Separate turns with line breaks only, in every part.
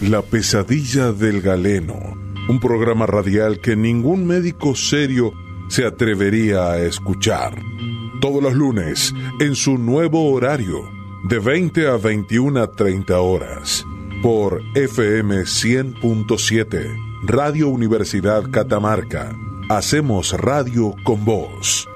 La pesadilla del galeno, un programa radial que ningún médico serio se atrevería a escuchar. Todos los lunes, en su nuevo horario, de 20 a 21 a 30 horas, por FM 100.7, Radio Universidad Catamarca. Hacemos radio con vos.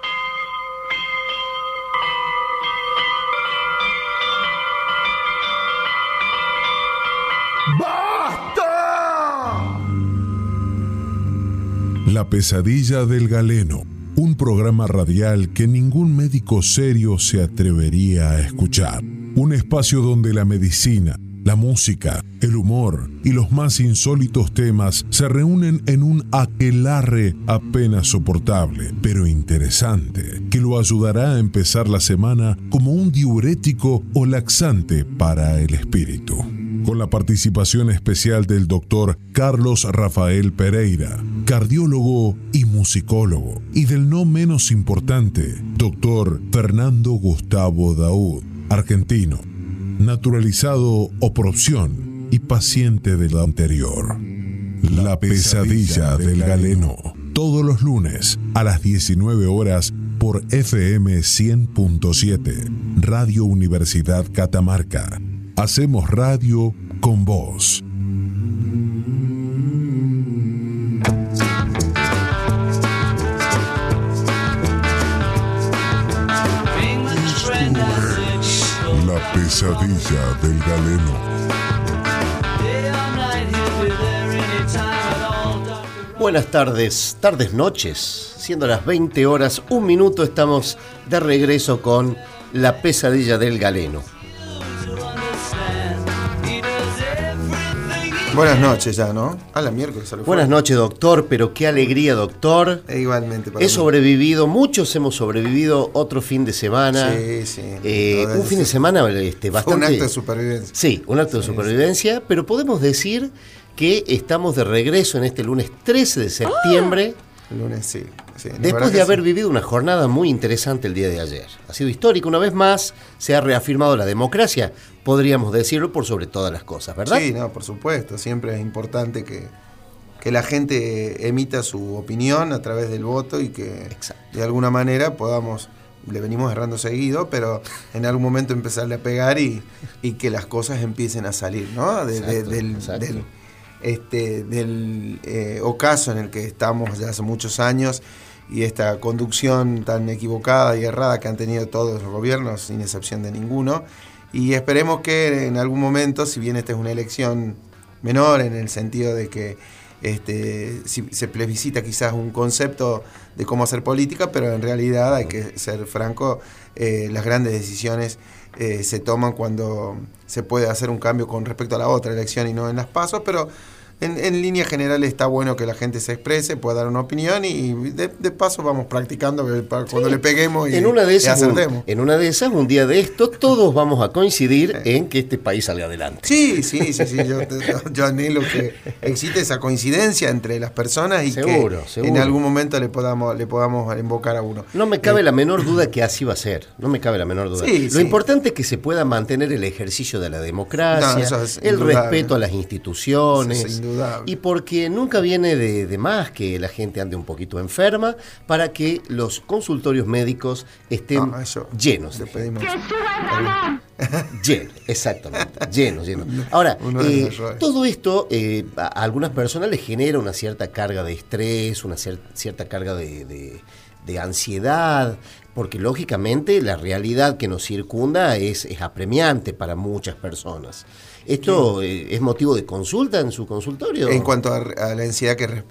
La pesadilla del galeno, un programa radial que ningún médico serio se atrevería a escuchar. Un espacio donde la medicina, la música, el humor y los más insólitos temas se reúnen en un aquelarre apenas soportable, pero interesante, que lo ayudará a empezar la semana como un diurético o laxante para el espíritu con la participación especial del doctor Carlos Rafael Pereira, cardiólogo y musicólogo, y del no menos importante, doctor Fernando Gustavo Daud, argentino, naturalizado o por opción y paciente de la anterior. La pesadilla del galeno, todos los lunes a las 19 horas por FM 100.7, Radio Universidad Catamarca Hacemos radio con vos. La pesadilla del galeno.
Buenas tardes, tardes, noches. Siendo las 20 horas, un minuto, estamos de regreso con La pesadilla del galeno.
Buenas noches ya, ¿no? A la miércoles.
Buenas noches, doctor, pero qué alegría, doctor.
E igualmente.
He sobrevivido, muchos hemos sobrevivido otro fin de semana.
Sí, sí.
Eh, un fin de semana este, bastante...
un acto de supervivencia.
Sí, un acto de supervivencia, pero podemos decir que estamos de regreso en este lunes 13 de septiembre.
Lunes, sí.
Después de haber vivido una jornada muy interesante el día de ayer. Ha sido histórico, una vez más se ha reafirmado la democracia, podríamos decirlo por sobre todas las cosas, ¿verdad?
Sí, no, por supuesto. Siempre es importante que, que la gente emita su opinión a través del voto y que de alguna manera podamos, le venimos errando seguido, pero en algún momento empezarle a pegar y, y que las cosas empiecen a salir, ¿no? del, este, del eh, ocaso en el que estamos ya hace muchos años y esta conducción tan equivocada y errada que han tenido todos los gobiernos, sin excepción de ninguno. Y esperemos que en algún momento, si bien esta es una elección menor en el sentido de que este, se plebiscita quizás un concepto de cómo hacer política, pero en realidad hay que ser franco, eh, las grandes decisiones eh, se toman cuando se puede hacer un cambio con respecto a la otra elección y no en las pasos, pero en, en línea general está bueno que la gente se exprese, pueda dar una opinión y de, paso vamos practicando cuando le peguemos y,
en una de esas, en una de esas, un día de esto, todos vamos a coincidir en que este país salga adelante.
Sí, sí, sí, sí. Yo, anhelo que existe esa coincidencia entre las personas y que en algún momento le podamos, le podamos invocar a uno.
No me cabe eh, la menor duda que así va a ser. No me cabe la menor duda. Lo importante es que se pueda mantener el ejercicio de la democracia, el respeto a las instituciones. Y porque nunca viene de, más que la gente ande un poquito enferma para que los consultorios médicos estén ah, llenos. De pedimos. llenos, exactamente, llenos, llenos. Ahora, eh, todo esto eh, a algunas personas les genera una cierta carga de estrés, una cierta carga de, de ansiedad, porque lógicamente la realidad que nos circunda es, es apremiante para muchas personas. ¿Esto es motivo de consulta en su consultorio?
En cuanto a, la ansiedad que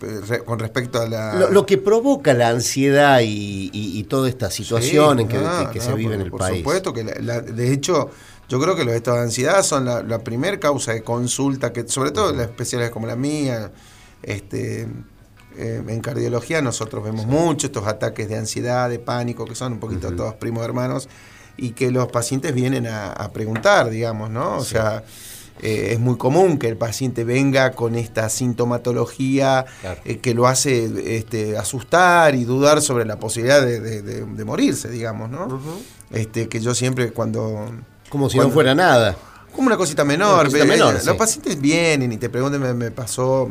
con respecto a la...
Lo, que provoca la ansiedad y, toda esta situación en que, se vive en el país.
Por supuesto que, de hecho, yo creo que los estados de ansiedad son la, la primera causa de consulta, que sobre todo las especiales como la mía, este... Eh, en cardiología nosotros vemos mucho estos ataques de ansiedad, de pánico, que son un poquito todos primos hermanos, y que los pacientes vienen a, preguntar, digamos, ¿no? O sea, eh, es muy común que el paciente venga con esta sintomatología eh, que lo hace este, asustar y dudar sobre la posibilidad de, morirse, digamos, ¿no? este, que yo siempre cuando...
Como si no fuera nada.
Como una cosita menor. Los pacientes vienen y te preguntan, me pasó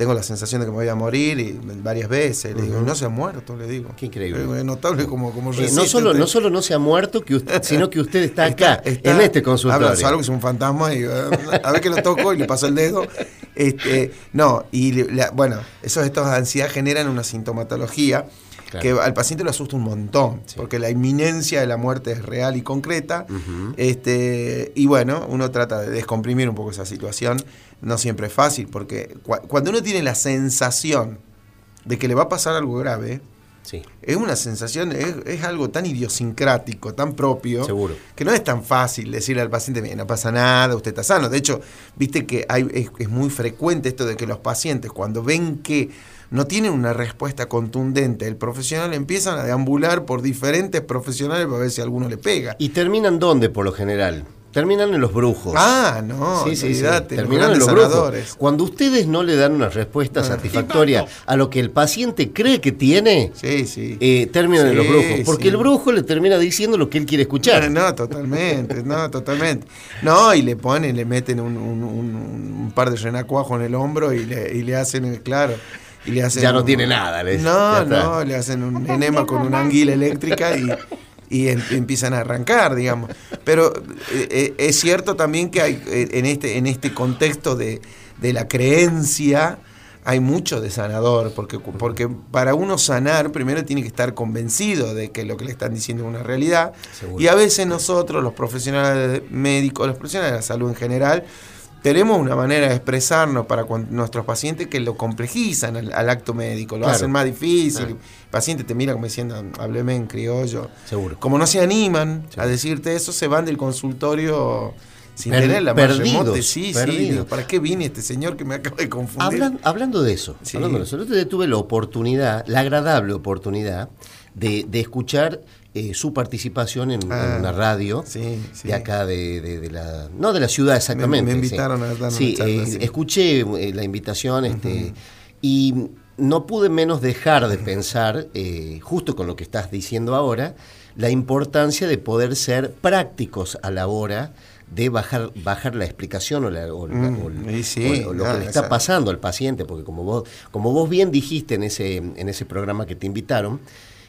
tengo la sensación de que me voy a morir y varias veces. Le digo, no se ha muerto, le digo.
Qué increíble.
Es notable como, como
eh, no, solo, no solo no se ha muerto, que sino que usted está acá, en este consultorio.
Habla, algo que es un fantasma y a ver que lo toco y le paso el dedo. Este, no, y bueno, esos estados de ansiedad generan una sintomatología que al paciente lo asusta un montón, porque la inminencia de la muerte es real y concreta. este, y bueno, uno trata de descomprimir un poco esa situación. No siempre es fácil, porque cuando uno tiene la sensación de que le va a pasar algo grave, Es una sensación, es, algo tan idiosincrático, tan propio,
Seguro.
que no es tan fácil decirle al paciente, no pasa nada, usted está sano. De hecho, viste que hay, es, muy frecuente esto de que los pacientes, cuando ven que no tienen una respuesta contundente el profesional, empiezan a deambular por diferentes profesionales para ver si alguno le pega.
¿Y terminan dónde por lo general? Terminan en los brujos.
Ah, no,
sí, sí, sí. Terminan en los brujos. Cuando ustedes no le dan una respuesta ah. satisfactoria a lo que el paciente cree que tiene,
sí, sí.
Eh, terminan en los brujos. Porque el brujo le termina diciendo lo que él quiere escuchar.
No, totalmente, no, totalmente. No, y le ponen, le meten un, par de renacuajos en el hombro y le, y le hacen, claro
ya no tiene nada.
no, no, le hacen un enema con una anguila eléctrica y, y em, empiezan a arrancar, digamos. Pero eh, eh, es cierto también que hay eh, en este, en este contexto de, la creencia hay mucho de sanador, porque, porque para uno sanar primero tiene que estar convencido de que lo que le están diciendo es una realidad. Y a veces nosotros, los profesionales médicos, los profesionales de la salud en general, tenemos una manera de expresarnos para nuestros pacientes que lo complejizan al, acto médico, lo hacen más difícil. El paciente te mira como diciendo, hábleme en criollo.
Seguro.
Como no se animan a decirte eso, se van del consultorio sin tener la
perdidos,
Sí, sí. ¿Para qué vine este señor que me acaba de confundir?
hablando de eso, hablando de eso, tuve la oportunidad, la agradable oportunidad de, de escuchar eh, su participación en, ah, una radio de acá de, la no de la ciudad exactamente
me, invitaron a dar
sí, eh, escuché eh, la invitación este y no pude menos dejar de pensar justo con lo que estás diciendo ahora la importancia de poder ser prácticos a la hora de bajar bajar la explicación o, lo que le está pasando al paciente porque como vos como vos bien dijiste en ese en ese programa que te invitaron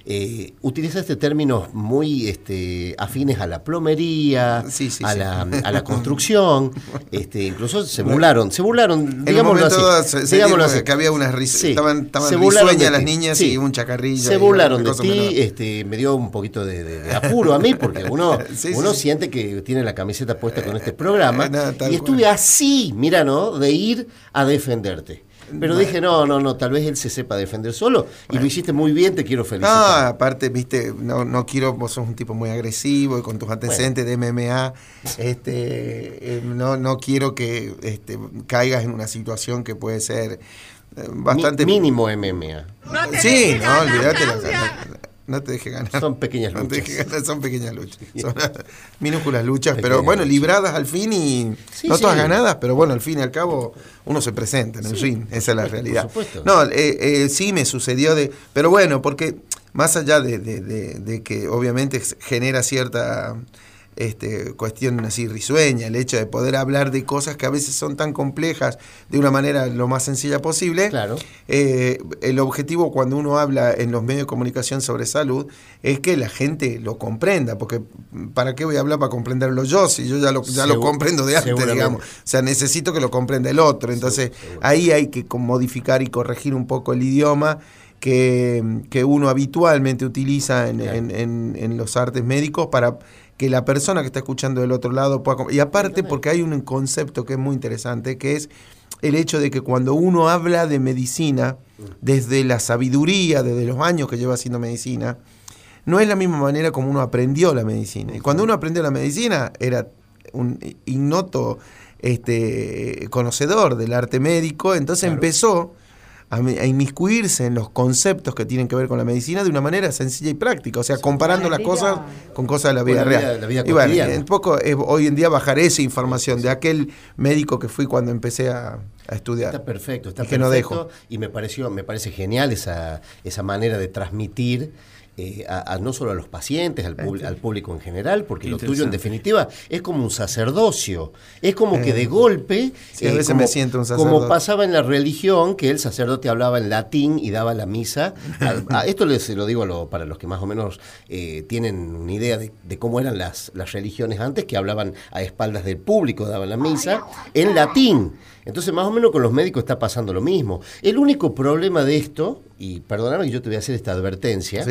eh, utilizaste términos muy este, afines a la plomería, a, La, a, La, construcción, este, incluso se burlaron, se burlaron, digámoslo
así. Se, que había unas risas, estaban, estaban risueñas las niñas y un chacarrillo.
Se burlaron de ti, este, me dio un poquito de, apuro a mí, porque uno, uno siente que tiene la camiseta puesta con este programa, y estuve así, mira, ¿no?, de ir a defenderte. Pero dije, no, no, no, tal vez él se sepa defender solo. Y lo hiciste muy bien, te quiero felicitar.
No, aparte, viste, no, no quiero, vos sos un tipo muy agresivo y con tus antecedentes de MMA, este, eh, no, no quiero que este, caigas en una situación que puede ser eh, bastante...
mínimo MMA.
sí, no, olvídate. La, no te deje ganar.
Son pequeñas luchas.
son pequeñas luchas. Son minúsculas luchas, pero bueno, libradas al fin y no todas ganadas, pero bueno, al fin y al cabo uno se presenta en el ring, esa es la realidad. No, eh, eh, sí me sucedió de, pero bueno, porque más allá de que obviamente genera cierta este, cuestión así risueña, el hecho de poder hablar de cosas que a veces son tan complejas de una manera lo más sencilla posible.
Claro.
Eh, el objetivo cuando uno habla en los medios de comunicación sobre salud es que la gente lo comprenda, porque ¿para qué voy a hablar para comprenderlo yo si yo ya lo, ya lo comprendo de antes, digamos? O sea, necesito que lo comprenda el otro. Entonces, ahí hay que modificar y corregir un poco el idioma. Que, uno habitualmente utiliza en, en los artes médicos para que la persona que está escuchando del otro lado pueda... Y aparte porque hay un concepto que es muy interesante, que es el hecho de que cuando uno habla de medicina, desde la sabiduría, desde los años que lleva haciendo medicina, no es la misma manera como uno aprendió la medicina. Y cuando uno aprendió la medicina, era un ignoto este, conocedor del arte médico, entonces empezó a, inmiscuirse en los conceptos que tienen que ver con la medicina de una manera sencilla y práctica, o sea, comparando las cosas con cosas de la vida real. y bueno, un poco es, hoy en día bajar esa información de aquel médico que fui cuando empecé a, estudiar.
Está perfecto, está perfecto. Y me pareció, me parece genial esa, esa manera de transmitir eh, a, no solo a los pacientes, al, al público en general, porque lo tuyo en definitiva es como un sacerdocio. Es como que de eh, golpe,
a veces como, me siento un
sacerdote. como pasaba en la religión, que el sacerdote hablaba en latín y daba la misa. esto les lo digo para los que más o menos eh, tienen una idea de, cómo eran las, las religiones antes, que hablaban a espaldas del público, daban la misa en latín. Entonces, más o menos con los médicos está pasando lo mismo. El único problema de esto, y perdóname que yo te voy a hacer esta advertencia,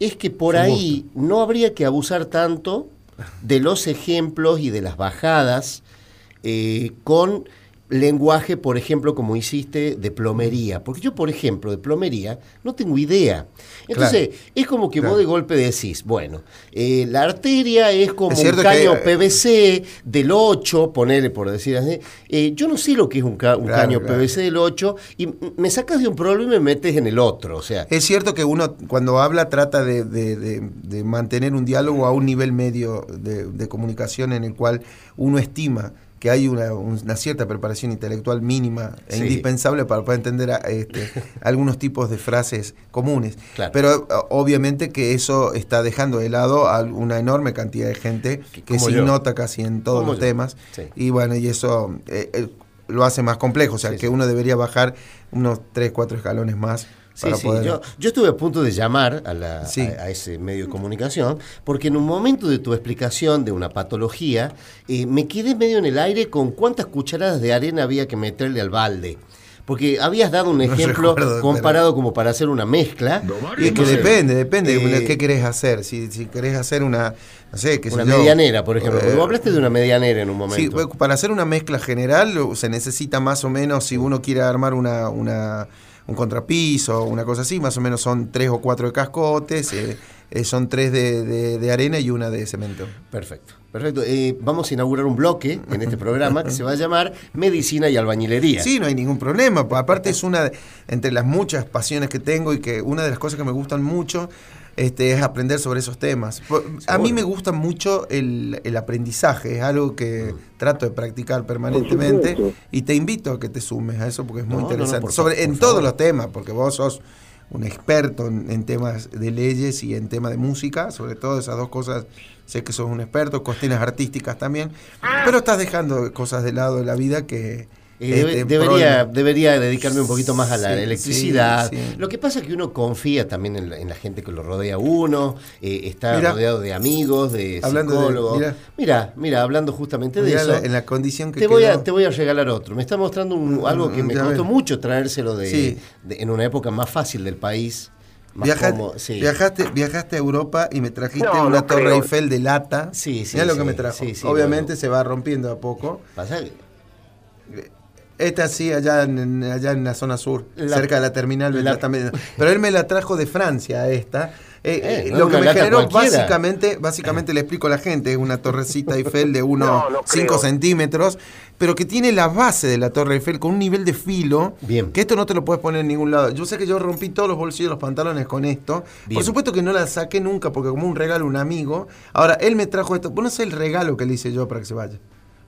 es que por ahí no habría que abusar tanto de los ejemplos y de las bajadas eh, con lenguaje, por ejemplo, como hiciste, de plomería. Porque yo, por ejemplo, de plomería no tengo idea. Entonces, es como que vos de golpe decís, bueno, eh, la arteria es como un caño eh, PVC del 8, ponele por decir así. Eh, yo no sé lo que es un, caño PVC del 8 y me sacas de un problema y me metes en el otro. O sea,
es cierto que uno cuando habla trata de, mantener un diálogo a un nivel medio de comunicación en el cual uno estima que hay una, cierta preparación intelectual mínima e indispensable para poder entender este, algunos tipos de frases comunes. Pero obviamente que eso está dejando de lado a una enorme cantidad de gente que se nota casi en todos los temas. Y bueno, y eso eh, eh, lo hace más complejo, o sea, que uno debería bajar unos 3, 4 escalones más
Sí, sí. Yo, yo, estuve a punto de llamar a, la, a, ese medio de comunicación porque en un momento de tu explicación de una patología eh, me quedé medio en el aire con cuántas cucharadas de arena había que meterle al balde. Porque habías dado un ejemplo comparado como para hacer una mezcla.
y es que depende, depende de eh, qué querés hacer. Si, si querés hacer una, no sé,
Una medianera, por ejemplo. Eh, vos hablaste de una medianera en un momento.
Sí, para hacer una mezcla general se necesita más o menos, si uno quiere armar una, una un contrapiso, una cosa así, más o menos son tres o cuatro de cascotes, eh, eh, son tres de, arena y una de cemento.
Perfecto, perfecto. Eh, vamos a inaugurar un bloque en este programa que se va a llamar Medicina y Albañilería.
Sí, no hay ningún problema. Aparte es una, de, entre las muchas pasiones que tengo y que una de las cosas que me gustan mucho este, es aprender sobre esos temas. A mí me gusta mucho el, aprendizaje, es algo que mm. trato de practicar permanentemente y te invito a que te sumes a eso porque es muy interesante. sobre, en todos los temas, porque vos sos un experto en, temas de leyes y en temas de música, sobre todo esas dos cosas, sé que sos un experto, cuestiones artísticas también, ah. pero estás dejando cosas de lado de la vida que,
este, debería, debería dedicarme un poquito más a la electricidad. Lo que pasa es que uno confía también en la, gente que lo rodea uno, eh, está rodeado de amigos, de psicólogos. mira. mira, hablando justamente de eso.
en la condición que
te voy a te voy a regalar otro. Me está mostrando algo que me costó mucho traérselo de, en una época más fácil del país.
viajaste, viajaste a Europa y me trajiste una torre Eiffel de lata. Sí, sí. Mira lo que me trajo. Obviamente se va rompiendo a poco. Pasa esta sí, allá en, allá en la zona sur, cerca de la terminal. pero él me la trajo de Francia, esta. Eh, eh, eh, lo que me generó, básicamente, básicamente le explico a la gente, es una torrecita Eiffel de unos 5 centímetros, pero que tiene la base de la Torre Eiffel con un nivel de filo, Bien. que esto no te lo puedes poner en ningún lado. Yo sé que yo rompí todos los bolsillos de los pantalones con esto. Por supuesto que no la saqué nunca, porque como un regalo un amigo. Ahora, él me trajo esto. Bueno, es el regalo que le hice yo para que se vaya.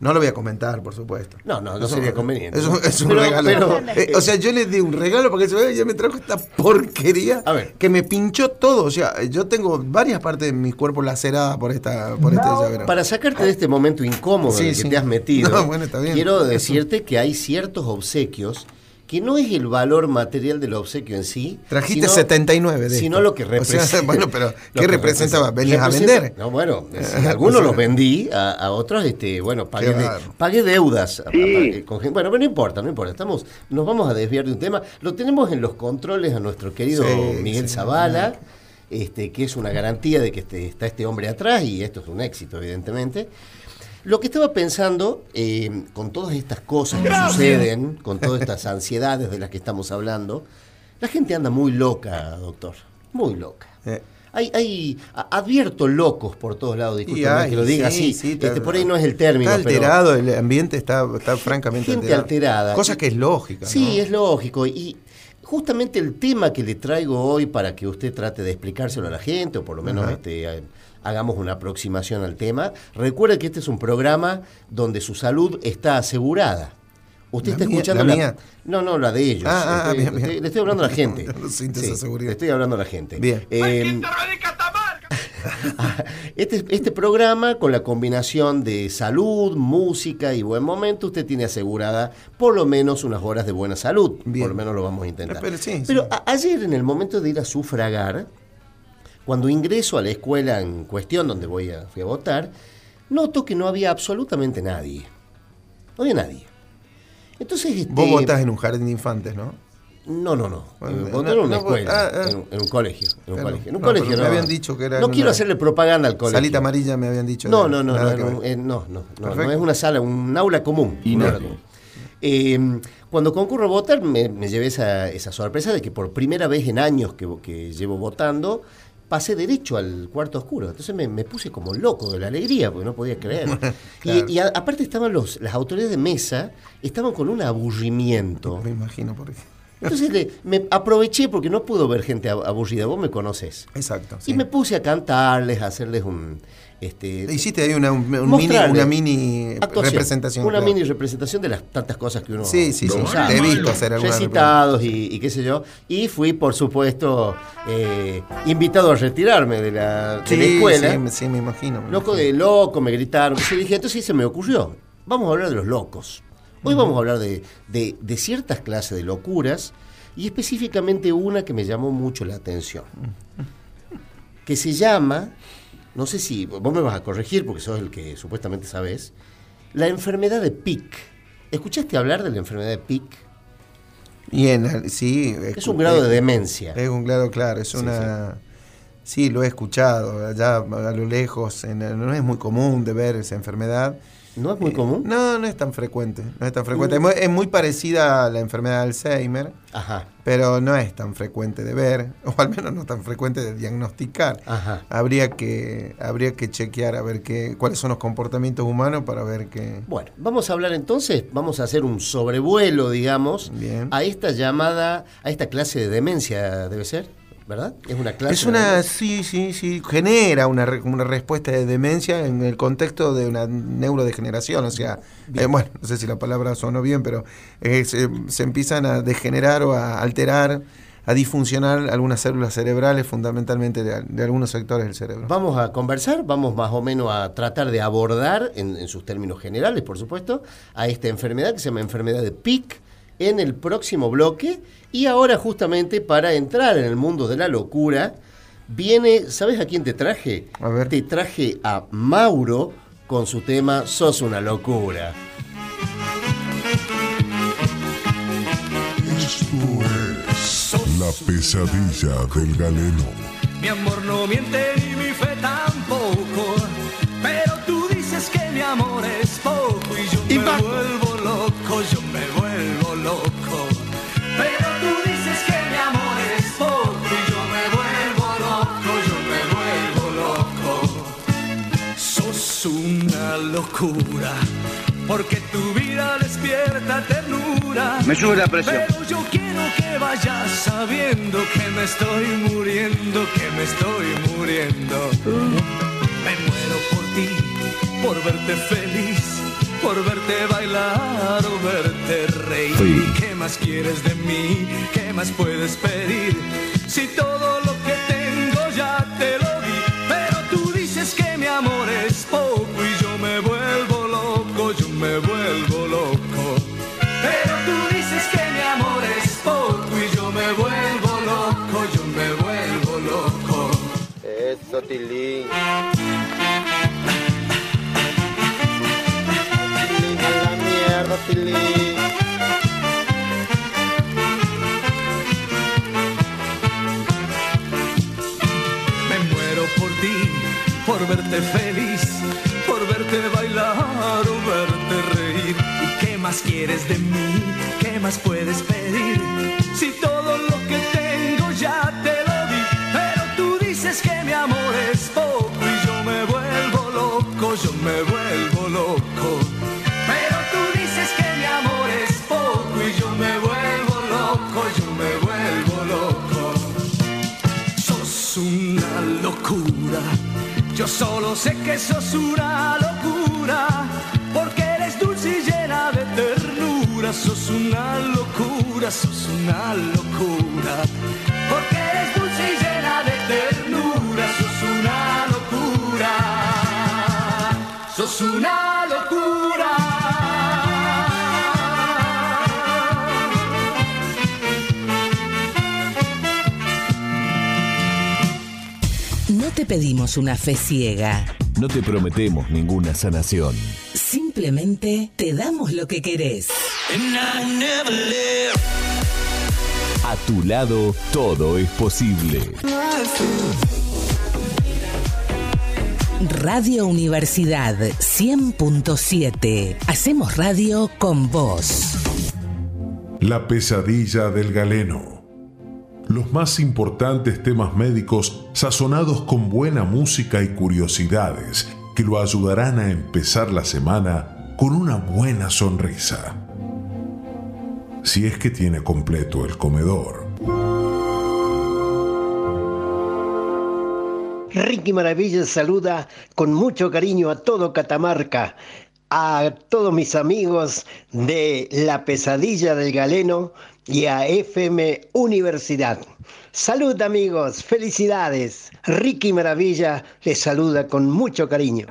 No lo voy a comentar, por supuesto.
No, no, no sería conveniente.
Es un, regalo. Eh, o sea, yo le di un regalo porque se ya me trajo esta porquería a ver. que me pinchó todo. O sea, yo tengo varias partes de mi cuerpo laceradas por esta por este llavero.
Para sacarte de este momento incómodo en el que te has metido, quiero decirte que hay ciertos obsequios que no es el valor material del obsequio en sí.
Trajiste 79 de
Sino lo que representa.
bueno, pero ¿qué representaba? ¿Venías a vender?
No, bueno, algunos los vendí, a, otros, este, bueno, pagué, deudas. bueno, pero no importa, no importa. Estamos, nos vamos a desviar de un tema. Lo tenemos en los controles a nuestro querido Miguel Zavala. Este, que es una garantía de que este, está este hombre atrás y esto es un éxito, evidentemente. Lo que estaba pensando, eh, con todas estas cosas que suceden, con todas estas ansiedades de las que estamos hablando, la gente anda muy loca, doctor, muy loca. Eh. Hay, hay, advierto locos por todos lados, discúlpeme que lo diga así, este, por ahí no es el término.
Está alterado, el ambiente está, está francamente
gente alterada.
Cosa que es lógica.
Sí, es lógico. Y justamente el tema que le traigo hoy para que usted trate de explicárselo a la gente, o por lo menos este, hagamos una aproximación al tema. Recuerde que este es un programa donde su salud está asegurada. Usted está escuchando
la, mía.
No, no, la de ellos.
Ah, ah, bien,
bien. le estoy hablando a la gente.
sí, le
estoy hablando a la gente.
Bien.
Eh, este, este programa, con la combinación de salud, música y buen momento, usted tiene asegurada por lo menos unas horas de buena salud. Por lo menos lo vamos a intentar.
Pero, sí,
Pero ayer, en el momento de ir a sufragar, cuando ingreso a la escuela en cuestión donde voy a, fui a votar, noto que no había absolutamente nadie. No había nadie. Entonces, este,
Vos votás en un jardín de infantes, ¿no?
No, no, no. Bueno, en una escuela, ah, ah. en, un colegio. En un colegio. En un colegio
no, Me habían dicho que era.
No quiero hacerle propaganda al colegio.
Salita amarilla me habían dicho.
No, no, no, no, no, no, no, es una sala, un aula común. Y no. Eh, cuando concurro a votar me, llevé esa, esa, sorpresa de que por primera vez en años que, que llevo votando pasé derecho al cuarto oscuro. Entonces me, me, puse como loco de la alegría, porque no podía creer. Y, aparte estaban los, las autoridades de mesa, estaban con un aburrimiento.
Me imagino por qué.
Entonces me aproveché porque no puedo ver gente aburrida, vos me conoces.
Exacto.
Y me puse a cantarles, a hacerles un... Este,
Hiciste ahí una, mini, una mini representación.
Una mini representación de las tantas cosas que uno.
Sí, sí, sí. Te he visto hacer
Recitados y, qué sé yo. Y fui, por supuesto, eh, invitado a retirarme de la, escuela.
Sí, sí, me imagino.
loco de loco, me gritaron. Y dije, entonces se me ocurrió. Vamos a hablar de los locos. Hoy vamos a hablar de, de, ciertas clases de locuras y específicamente una que me llamó mucho la atención, que se llama, no sé si vos me vas a corregir porque sos el que supuestamente sabes, la enfermedad de Pick. ¿Escuchaste hablar de la enfermedad de?
Bien, sí.
Es, un grado de demencia.
Es un grado, claro, es una... Sí, lo he escuchado, allá a lo lejos, no es muy común de ver esa enfermedad.
¿No es muy común?
No, no es tan frecuente. No es tan frecuente. Es, muy, parecida a la enfermedad de Alzheimer,
Ajá.
pero no es tan frecuente de ver, o al menos no tan frecuente de diagnosticar.
Ajá.
Habría que, habría que chequear a ver qué, cuáles son los comportamientos humanos para ver qué.
Bueno, vamos a hablar entonces, vamos a hacer un sobrevuelo, digamos, a esta llamada, a esta clase de demencia, ¿debe ser? ¿Verdad? Es una clase.
Es una, sí, sí, sí, genera una, una respuesta de demencia en el contexto de una neurodegeneración, o sea, eh, bueno, no sé si la palabra sonó bien, pero eh, se, empiezan a degenerar o a alterar a disfuncionar algunas células cerebrales, fundamentalmente de, algunos sectores del cerebro.
Vamos a conversar, vamos más o menos a tratar de abordar, en, en sus términos generales, por supuesto, a esta enfermedad que se llama enfermedad de PIC en el próximo bloque. Y ahora justamente para entrar en el mundo de la locura, viene, ¿sabes a quién te traje?
A ver.
Te traje a Mauro con su tema Sos una locura.
Esto es La pesadilla del galeno.
Mi amor no miente ni mi fe tampoco, pero tú dices que mi amor es poco y yo me locura, porque tu vida despierta ternura.
Me sube la presión.
Pero yo quiero que vayas sabiendo que me estoy muriendo, que me estoy muriendo. Me muero por ti, por verte feliz por verte bailar o verte reír. ¿Qué más quieres de mí? ¿Qué más puedes pedir? Si todo lo que tengo ya te lo
Eso, Tilín.
Me muero por ti, por verte feliz, por verte bailar o verte reír. ¿Y qué más quieres de mí? ¿Qué más puedes pedir? Si todo Sé que sos una locura, porque eres dulce y llena de ternura. Sos
una locura, sos una locura.
Te pedimos una fe ciega.
No te prometemos ninguna sanación.
Simplemente te damos lo que querés.
A tu lado, todo es posible.
Radio Universidad 100.7. Hacemos radio con vos.
La pesadilla del galeno. Los más importantes temas médicos sazonados con buena música y curiosidades que lo ayudarán a empezar la semana con una buena sonrisa. Si es que tiene completo el comedor.
Ricky Maravilla saluda con mucho cariño a todo Catamarca, a todos mis amigos de La Pesadilla del Galeno y a FM Universidad. Salud amigos, felicidades. Ricky Maravilla les saluda con mucho cariño.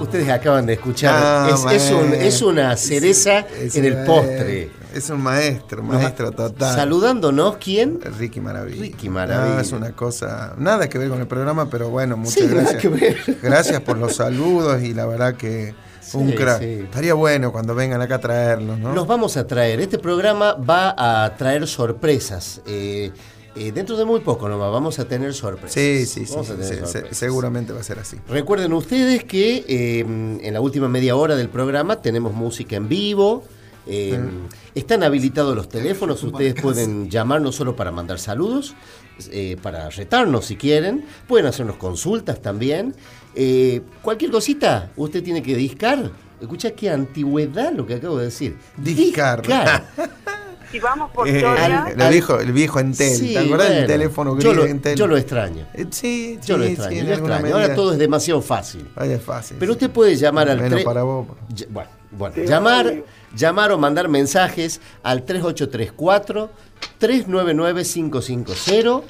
Ustedes acaban de escuchar,
Ah,
es, es un-
maestro.
es una cereza
Es
en el postre.
Es un maestro, maestro total.
Saludándonos, ¿quién?
Ricky Maravilla.
Ricky Maravilla.
Ah, es una cosa, nada que ver con el programa, pero bueno, muchas
Sí, nada
gracias.
que ver.
Gracias por los saludos y la verdad que un
Sí,
crack.
sí.
Estaría bueno cuando vengan acá a traerlos, ¿no?
Los vamos a traer. Este programa va a traer sorpresas. Eh, eh, dentro de muy poco nomás vamos a tener sorpresas.
Sí, sí, sí, se- seguramente va a ser así.
Recuerden ustedes que eh, en la última media hora del programa tenemos música en vivo. Eh, Están habilitados los teléfonos, ustedes pueden llamar no solo para mandar saludos, eh, para retarnos si quieren, pueden hacernos consultas también. Eh, cualquier cosita, usted tiene que discar. Escucha qué antigüedad lo que acabo de decir.
Discar.
Si vamos por
Eh,
Soria,
el, el viejo, el viejo Entel,
Sí,
¿te acordás del
bueno,
teléfono
yo
gris
lo,
Entel?
yo lo extraño.
Eh, sí,
Yo lo extraño,
sí,
yo extraño. Ahora todo es demasiado fácil.
Ay, es fácil.
Pero
sí.
usted puede llamar al
Menos
tre-
para vos.
Bueno, llamar, llamar o mandar mensajes al 3834 399 550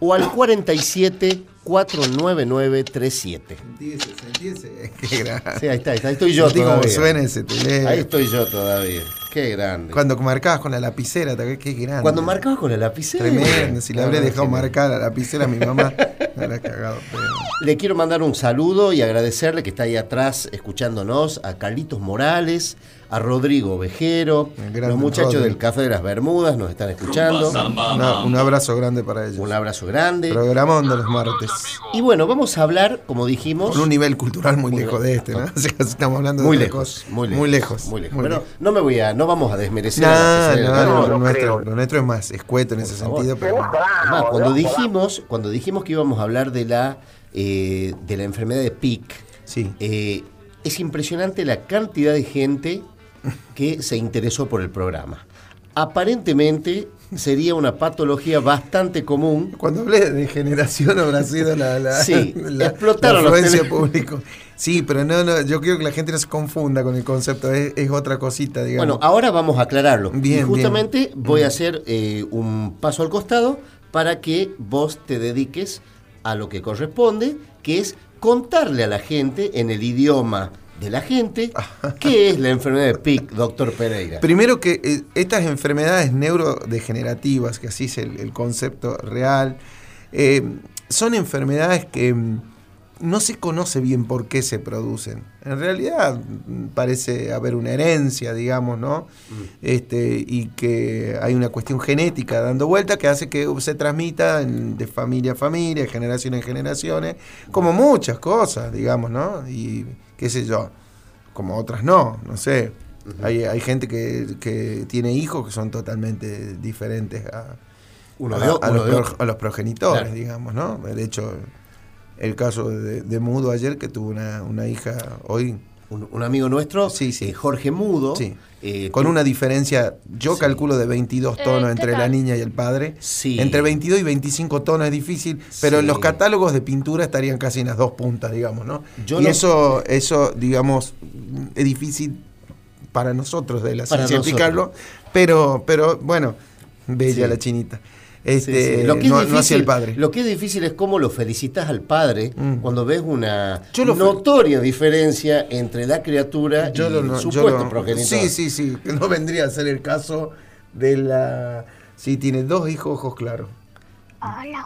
o al 47 499 37.
Sentíese, sentíese. Qué grande.
Sí, ahí está, ahí está, ahí estoy yo
cómo
todavía.
suena ese teléfono.
Ahí estoy yo todavía. Qué grande.
Cuando marcabas con la lapicera. Qué grande.
Cuando marcaba con la lapicera.
Tremendo. Si le habré dejado
genial.
marcar la lapicera a mi mamá, me habrá cagado. pero-
Le quiero mandar un saludo y agradecerle que está ahí atrás escuchándonos a Carlitos Morales, a Rodrigo Vejero, los muchachos
Rodri.
del Café de las Bermudas nos están escuchando.
Una- un abrazo grande para ellos.
Un abrazo grande.
Programón de los martes.
Y bueno, vamos a hablar, como dijimos,
Con un nivel cultural muy lejos de este, ¿no? O sea, estamos hablando
muy
de
lejos, muy lejos,
Muy lejos.
muy lejos.
muy
Pero
lejos.
no me voy a, no vamos a desmerecer. a la
No, no, no, lo,
no.
nuestro, lo nuestro es más escueto en ese
favor.
sentido, pero bueno.
Además, cuando dijimos, cuando dijimos que íbamos a hablar de la eh, de la enfermedad de PIC,
Sí.
eh, es impresionante la cantidad de gente que se interesó por el programa. Aparentemente sería una patología bastante común.
Cuando hablé de generación habrá sido la, la,
Sí,
la-
explotaron
la
los
público. Sí, pero no, no, yo quiero que la gente no se confunda con el concepto, es, es otra cosita, digamos.
Bueno, ahora vamos a aclararlo.
Bien,
y justamente
bien.
voy a
Mm.
hacer eh, un paso al costado para que vos te dediques a lo que corresponde, que es contarle a la gente en el idioma de la gente qué es la enfermedad de PIC, doctor Pereira.
Primero que eh, estas enfermedades neurodegenerativas, que así es el, el concepto real, eh, son enfermedades que mm, no se conoce bien por qué se producen. En realidad mm, parece haber una herencia, digamos, ¿no? Este, y que hay una cuestión genética dando vuelta que hace que se transmita en- de familia a familia, de generación en generaciones, como muchas cosas, digamos, ¿no? Y qué sé yo, como otras no, no sé. hay, hay gente que, que tiene hijos que son totalmente diferentes a,
Uno
a-
de o-
a
uno
los,
de
pro-
otro.
a los progenitores,
Claro.
digamos, ¿no? De hecho, el caso de, de Mudo ayer, que tuvo una, una hija hoy
un, amigo nuestro, sí, sí. Eh, Jorge Mudo.
Sí. Eh, con una diferencia, yo calculo de 22 tonos entre la niña y el padre.
Sí.
Entre 22 y 25 tonos es difícil, pero en los catálogos de pintura estarían casi en las dos puntas, digamos, ¿no? y eso, eso, digamos, es difícil para nosotros de la ciencia explicarlo, pero, pero bueno, bella la chinita. Este,
Lo que no, difícil, el padre. Lo que es difícil es cómo lo felicitas al padre mm. cuando ves una notoria diferencia entre la criatura y el supuesto progenitor.
Sí, sí, sí. No vendría a ser el caso de la. Sí, tiene dos hijos ojos claros.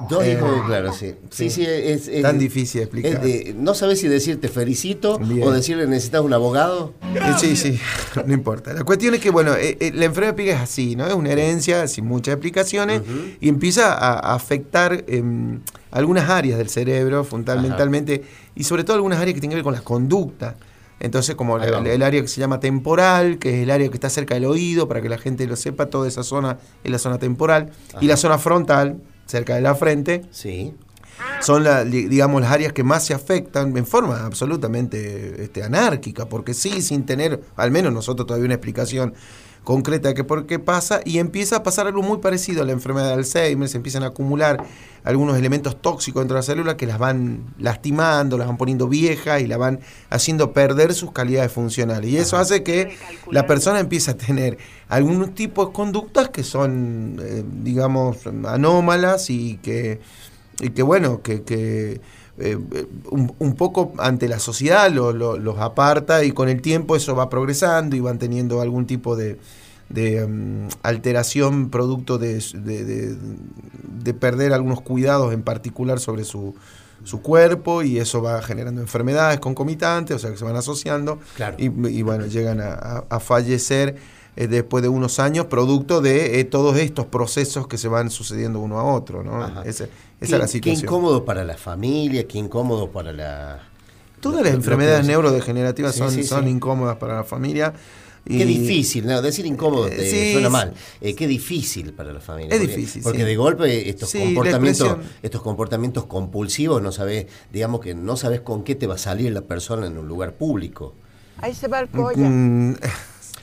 Dos hijos, claro, sí. Sí, sí, es,
tan difícil de explicar.
no sabes si decirte felicito o decirle necesitas un abogado.
Eh, sí, sí, no importa. La cuestión es que, bueno, eh, eh, la enfermedad de Pica es así, ¿no? Es una herencia sin muchas explicaciones y empieza a, afectar em, algunas áreas del cerebro, fundamentalmente, y sobre todo algunas áreas que tienen que ver con la conducta. Entonces, como el, área que se llama temporal, que es el área que está cerca del oído, para que la gente lo sepa, toda esa zona es la zona temporal, y la zona frontal, cerca de la frente.
Sí.
Son, la, digamos, las áreas que más se afectan en forma absolutamente este, anárquica, porque sí, sin tener, al menos nosotros todavía una explicación concreta que por qué pasa, y empieza a pasar algo muy parecido a la enfermedad de Alzheimer, se empiezan a acumular algunos elementos tóxicos dentro de la célula que las van lastimando, las van poniendo viejas y la van haciendo perder sus calidades funcionales. Y eso hace que la persona empiece a tener algún tipo de conductas que son, eh, digamos, anómalas y que, y que bueno, que, que eh, un, poco ante la sociedad los aparta y con el tiempo eso va progresando y van teniendo algún tipo de, mm, alteración producto de, de, perder algunos cuidados en particular sobre su, su cuerpo y eso va generando enfermedades concomitantes, o sea que se van asociando y, bueno, llegan a, fallecer eh, después de unos años producto de eh, todos estos procesos que se van sucediendo uno a otro. ¿no? Esa es la situación.
Qué incómodo para la familia, qué incómodo para la...
Todas las enfermedades neurodegenerativas son, son incómodas para la familia.
qué difícil, no, decir incómodo te suena mal. Eh, qué difícil para la familia.
Es difícil.
Porque de golpe estos comportamientos, estos comportamientos compulsivos, no sabes, digamos que no sabes con qué te va a salir la persona en un lugar público.
Ahí se va el polla. Mm,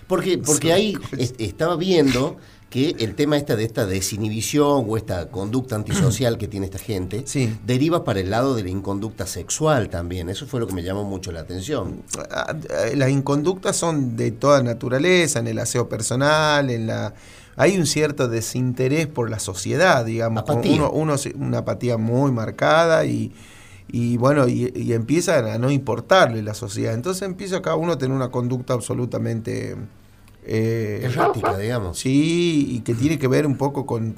porque, porque ahí estaba viendo que el tema esta de esta desinhibición o esta conducta antisocial que tiene esta gente deriva para el lado de la inconducta sexual también. Eso fue lo que me llamó mucho la atención.
Ah, las inconductas son de toda naturaleza, en el aseo personal, en la hay un cierto desinterés por la sociedad, digamos, Uno, uno, una apatía muy marcada y, y bueno, y, y, empieza a no importarle la sociedad. Entonces empieza cada uno a tener una conducta absolutamente
eh, Errática, digamos.
Sí, y que tiene que ver un poco con,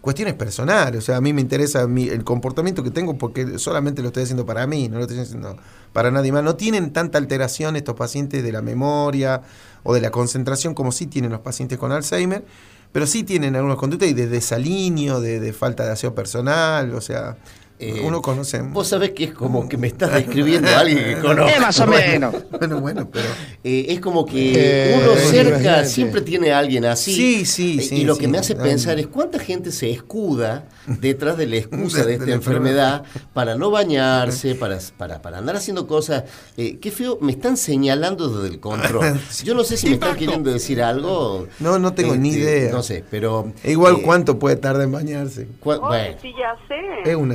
cuestiones personales. O sea, a mí me interesa el comportamiento que tengo porque solamente lo estoy haciendo para mí, no lo estoy haciendo para nadie más. No tienen tanta alteración estos pacientes de la memoria o de la concentración como sí tienen los pacientes con Alzheimer, pero sí tienen algunas conductas y de desalineo, de, de falta de aseo personal, o sea, eh, Uno conoce.
Vos sabés que es como que me estás describiendo a alguien que conozco.
Eh, más o menos. bueno, bueno, pero.
Eh, es como que uno cerca siempre tiene a alguien así.
Sí, sí, sí.
Y lo que me hace pensar es cuánta gente se escuda detrás de la excusa de esta enfermedad para no bañarse, para, para, para andar haciendo cosas. qué feo, me están señalando desde el control. Yo no sé si me están queriendo decir algo.
No, no tengo ni este, idea.
No sé, pero.
igual, ¿cuánto puede tardar en bañarse?
bueno. Sí, ya sé.
Es una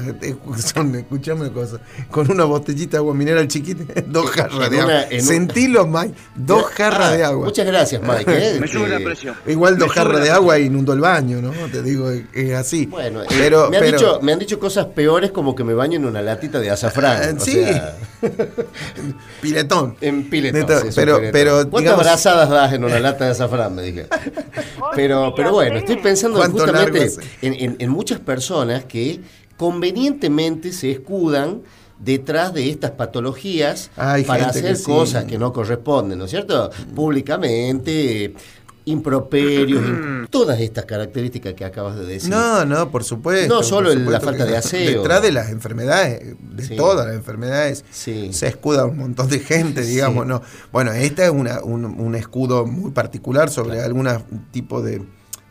son, escuchame una cosa, con una botellita de agua mineral chiquita, dos jarras de agua. Sentilo, Mike, dos jarras de agua.
Muchas gracias, Mike. ¿eh?
Me sube la presión. Igual dos jarras de agua inundó el baño, ¿no? Te digo, es así.
Bueno, pero, me, han dicho, me han dicho cosas peores como que me baño en una latita de azafrán.
Ah, sí. piletón.
En piletón.
pero, pero,
¿Cuántas brazadas das en una lata de azafrán? Me dije. Pero, pero bueno, estoy pensando justamente en, en muchas personas que convenientemente se escudan detrás de estas patologías para hacer cosas que no corresponden, ¿no es cierto? Públicamente, improperios, todas estas características que acabas de decir.
No, no, por supuesto.
No solo la falta de aseo.
Detrás de las enfermedades, de todas las enfermedades, se escuda un montón de gente, digamos, ¿no? Bueno, esta es una, un, escudo muy particular sobre algún tipo de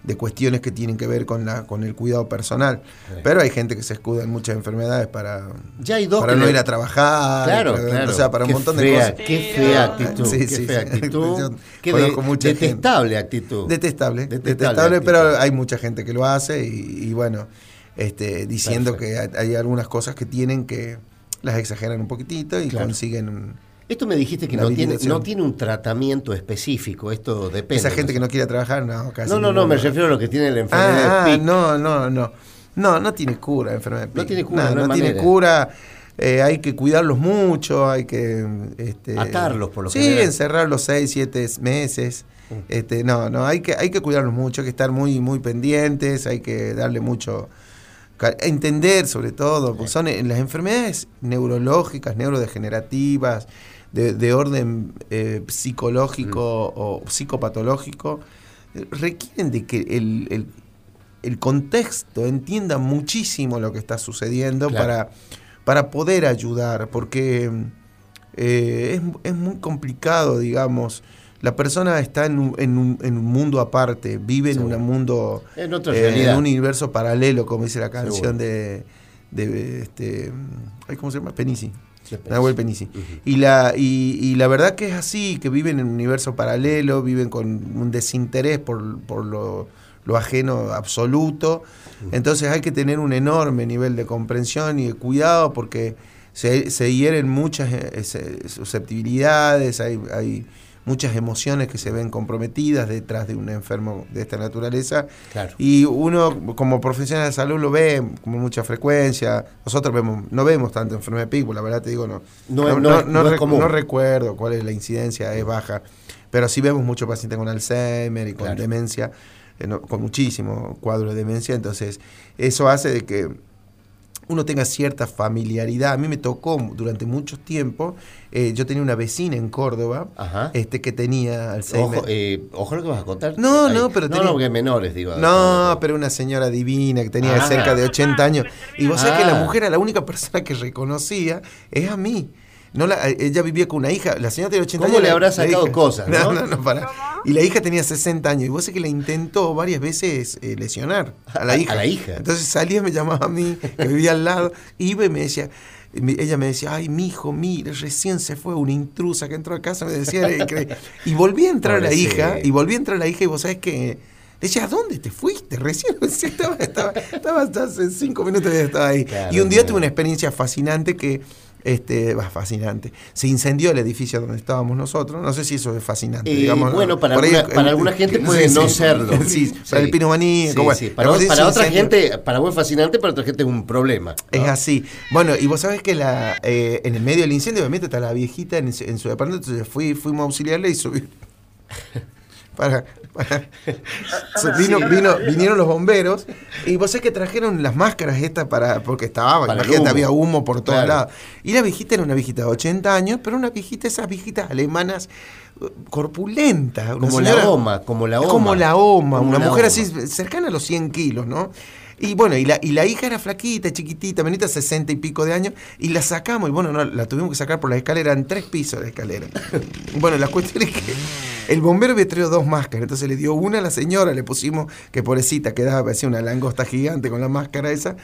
de cuestiones que tienen que ver con la con el cuidado personal. Pero hay gente que se escuda en muchas enfermedades para,
ya hay dos
para no ir a trabajar,
claro,
para,
claro.
o sea, para un montón de cosas.
Qué fea actitud,
Sí,
qué
sí,
fea
sí.
actitud. Qué de-
mucha gente.
detestable actitud.
Detestable,
Detestable
detestable,
actitud.
pero hay mucha gente que lo hace y, y bueno, este, diciendo
Perfecto.
que hay, hay algunas cosas que tienen que las exageran un poquitito y
Claro.
consiguen un-
Esto me dijiste que no tiene, no tiene un tratamiento específico, esto depende.
esa gente que no quiere trabajar, no, casi
No, no, no, me refiero a lo que tiene la enfermedad
Ah,
de PIC.
no, no, no. No, no tiene cura la enfermedad de
No
Pick.
tiene cura, no hay
tiene cura. Eh, hay que cuidarlos mucho, hay que... Este,
Atarlos, por lo
Sí,
general.
encerrarlos seis, siete meses. Este, no, no, hay que, hay que cuidarlos mucho, hay que estar muy, muy pendientes, hay que darle mucho... Entender sobre todo, porque son eh, las enfermedades neurológicas, neurodegenerativas, de, de orden eh, psicológico o psicopatológico, requieren de que el, el- el contexto entienda muchísimo lo que está sucediendo
Claro.
para, para poder ayudar, porque eh, es, es muy complicado, digamos. La persona está en un, en un- en un mundo aparte, vive en un mundo,
En otra
eh, en un universo paralelo, como dice la
Seguro.
canción de, de este, ¿cómo se llama? Penisi.
De Penisi.
Nahuel Penisi. y, la, y, y la verdad que es así, que viven en un universo paralelo, viven con un desinterés por, por lo, lo ajeno absoluto. Entonces hay que tener un enorme nivel de comprensión y de cuidado porque se, se hieren muchas eh, susceptibilidades, hay, hay muchas emociones que se ven comprometidas detrás de un enfermo de esta naturaleza.
Claro.
Y uno como profesional de salud lo ve con mucha frecuencia. Nosotros vemos, no vemos tanto enfermedad de PIC, la verdad te digo, no.
No
rec-
común.
recuerdo cuál es la incidencia, es baja. Pero sí vemos muchos pacientes con Alzheimer y con
Claro.
demencia, eh, con muchísimo cuadro de demencia. Entonces, eso hace de que uno tenga cierta familiaridad. A mí me tocó durante mucho tiempo, eh, yo tenía una vecina en Córdoba
Ajá.
este, que tenía Alzheimer.
Ojo, eh, ojo lo que vas a contar.
No,
Ahí.
no, pero
No,
tenía-
no, porque menores, digo.
No, pero una señora divina que tenía
Ah.
cerca de 80 años. Y vos sabés que la
Ah.
mujer era la única persona que reconocía, es a mí. No la, ella vivía con una hija, la señora tenía 80
¿Cómo
años.
le
la-
habrá
la
sacado cosas, no?
No, no, para. Y la hija tenía 60 años. Y vos sabés que la intentó varias veces eh, lesionar a la
A-
hija.
a la hija.
Entonces salía, me llamaba a mí, que vivía al lado, iba y me decía, ella me decía, ay, mi hijo, mire, recién se fue una intrusa que entró a casa, me decía, y volví a entrar la
Pobrecita.
hija, y volví a entrar la hija, y vos sabés que le decía, ¿a dónde te fuiste? Recién Sí, estaba, estaba, hace cinco minutos ya estaba ahí.
Claro,
y un día
claro.
tuve una experiencia fascinante que, este, bah, fascinante. Se incendió el edificio donde estábamos nosotros. No sé si eso es fascinante.
Eh,
digamos,
bueno, para
ahí,
alguna- para alguna gente puede no serlo.
Sí, para el pinomaníaco.
Sí,
bueno,
Para, otra gente, para vos es fascinante, para otra gente es un problema. ¿no?
Es así. Bueno, y vos sabés que la, eh, en el medio del incendio, obviamente, está la viejita en, su- en su departamento, entonces fui, fuimos a auxiliarle y subí. Para, vino, vino, vinieron los bomberos y vos sabés que trajeron las máscaras estas para, porque estaba,
Para
imagínate,
humo.
había humo por todos
Claro.
lados. Y la viejita era una viejita de 80 años, pero una viejita, esas viejitas alemanas eh, corpulentas. una
Como la OMA, como la OMA.
Como la OMA,
Como
una
la
mujer
OMA.
así cercana a los 100 kilos, ¿no? Y bueno, y la, y la hija era flaquita, chiquitita, venita 60 y pico de años, y la sacamos, y bueno, no, la tuvimos que sacar por la escalera, en tres pisos de escalera. bueno, la cuestión es que el bombero había traído dos máscaras, entonces le dio una a la señora, le pusimos, que pobrecita, quedaba, parecía una langosta gigante con la máscara esa,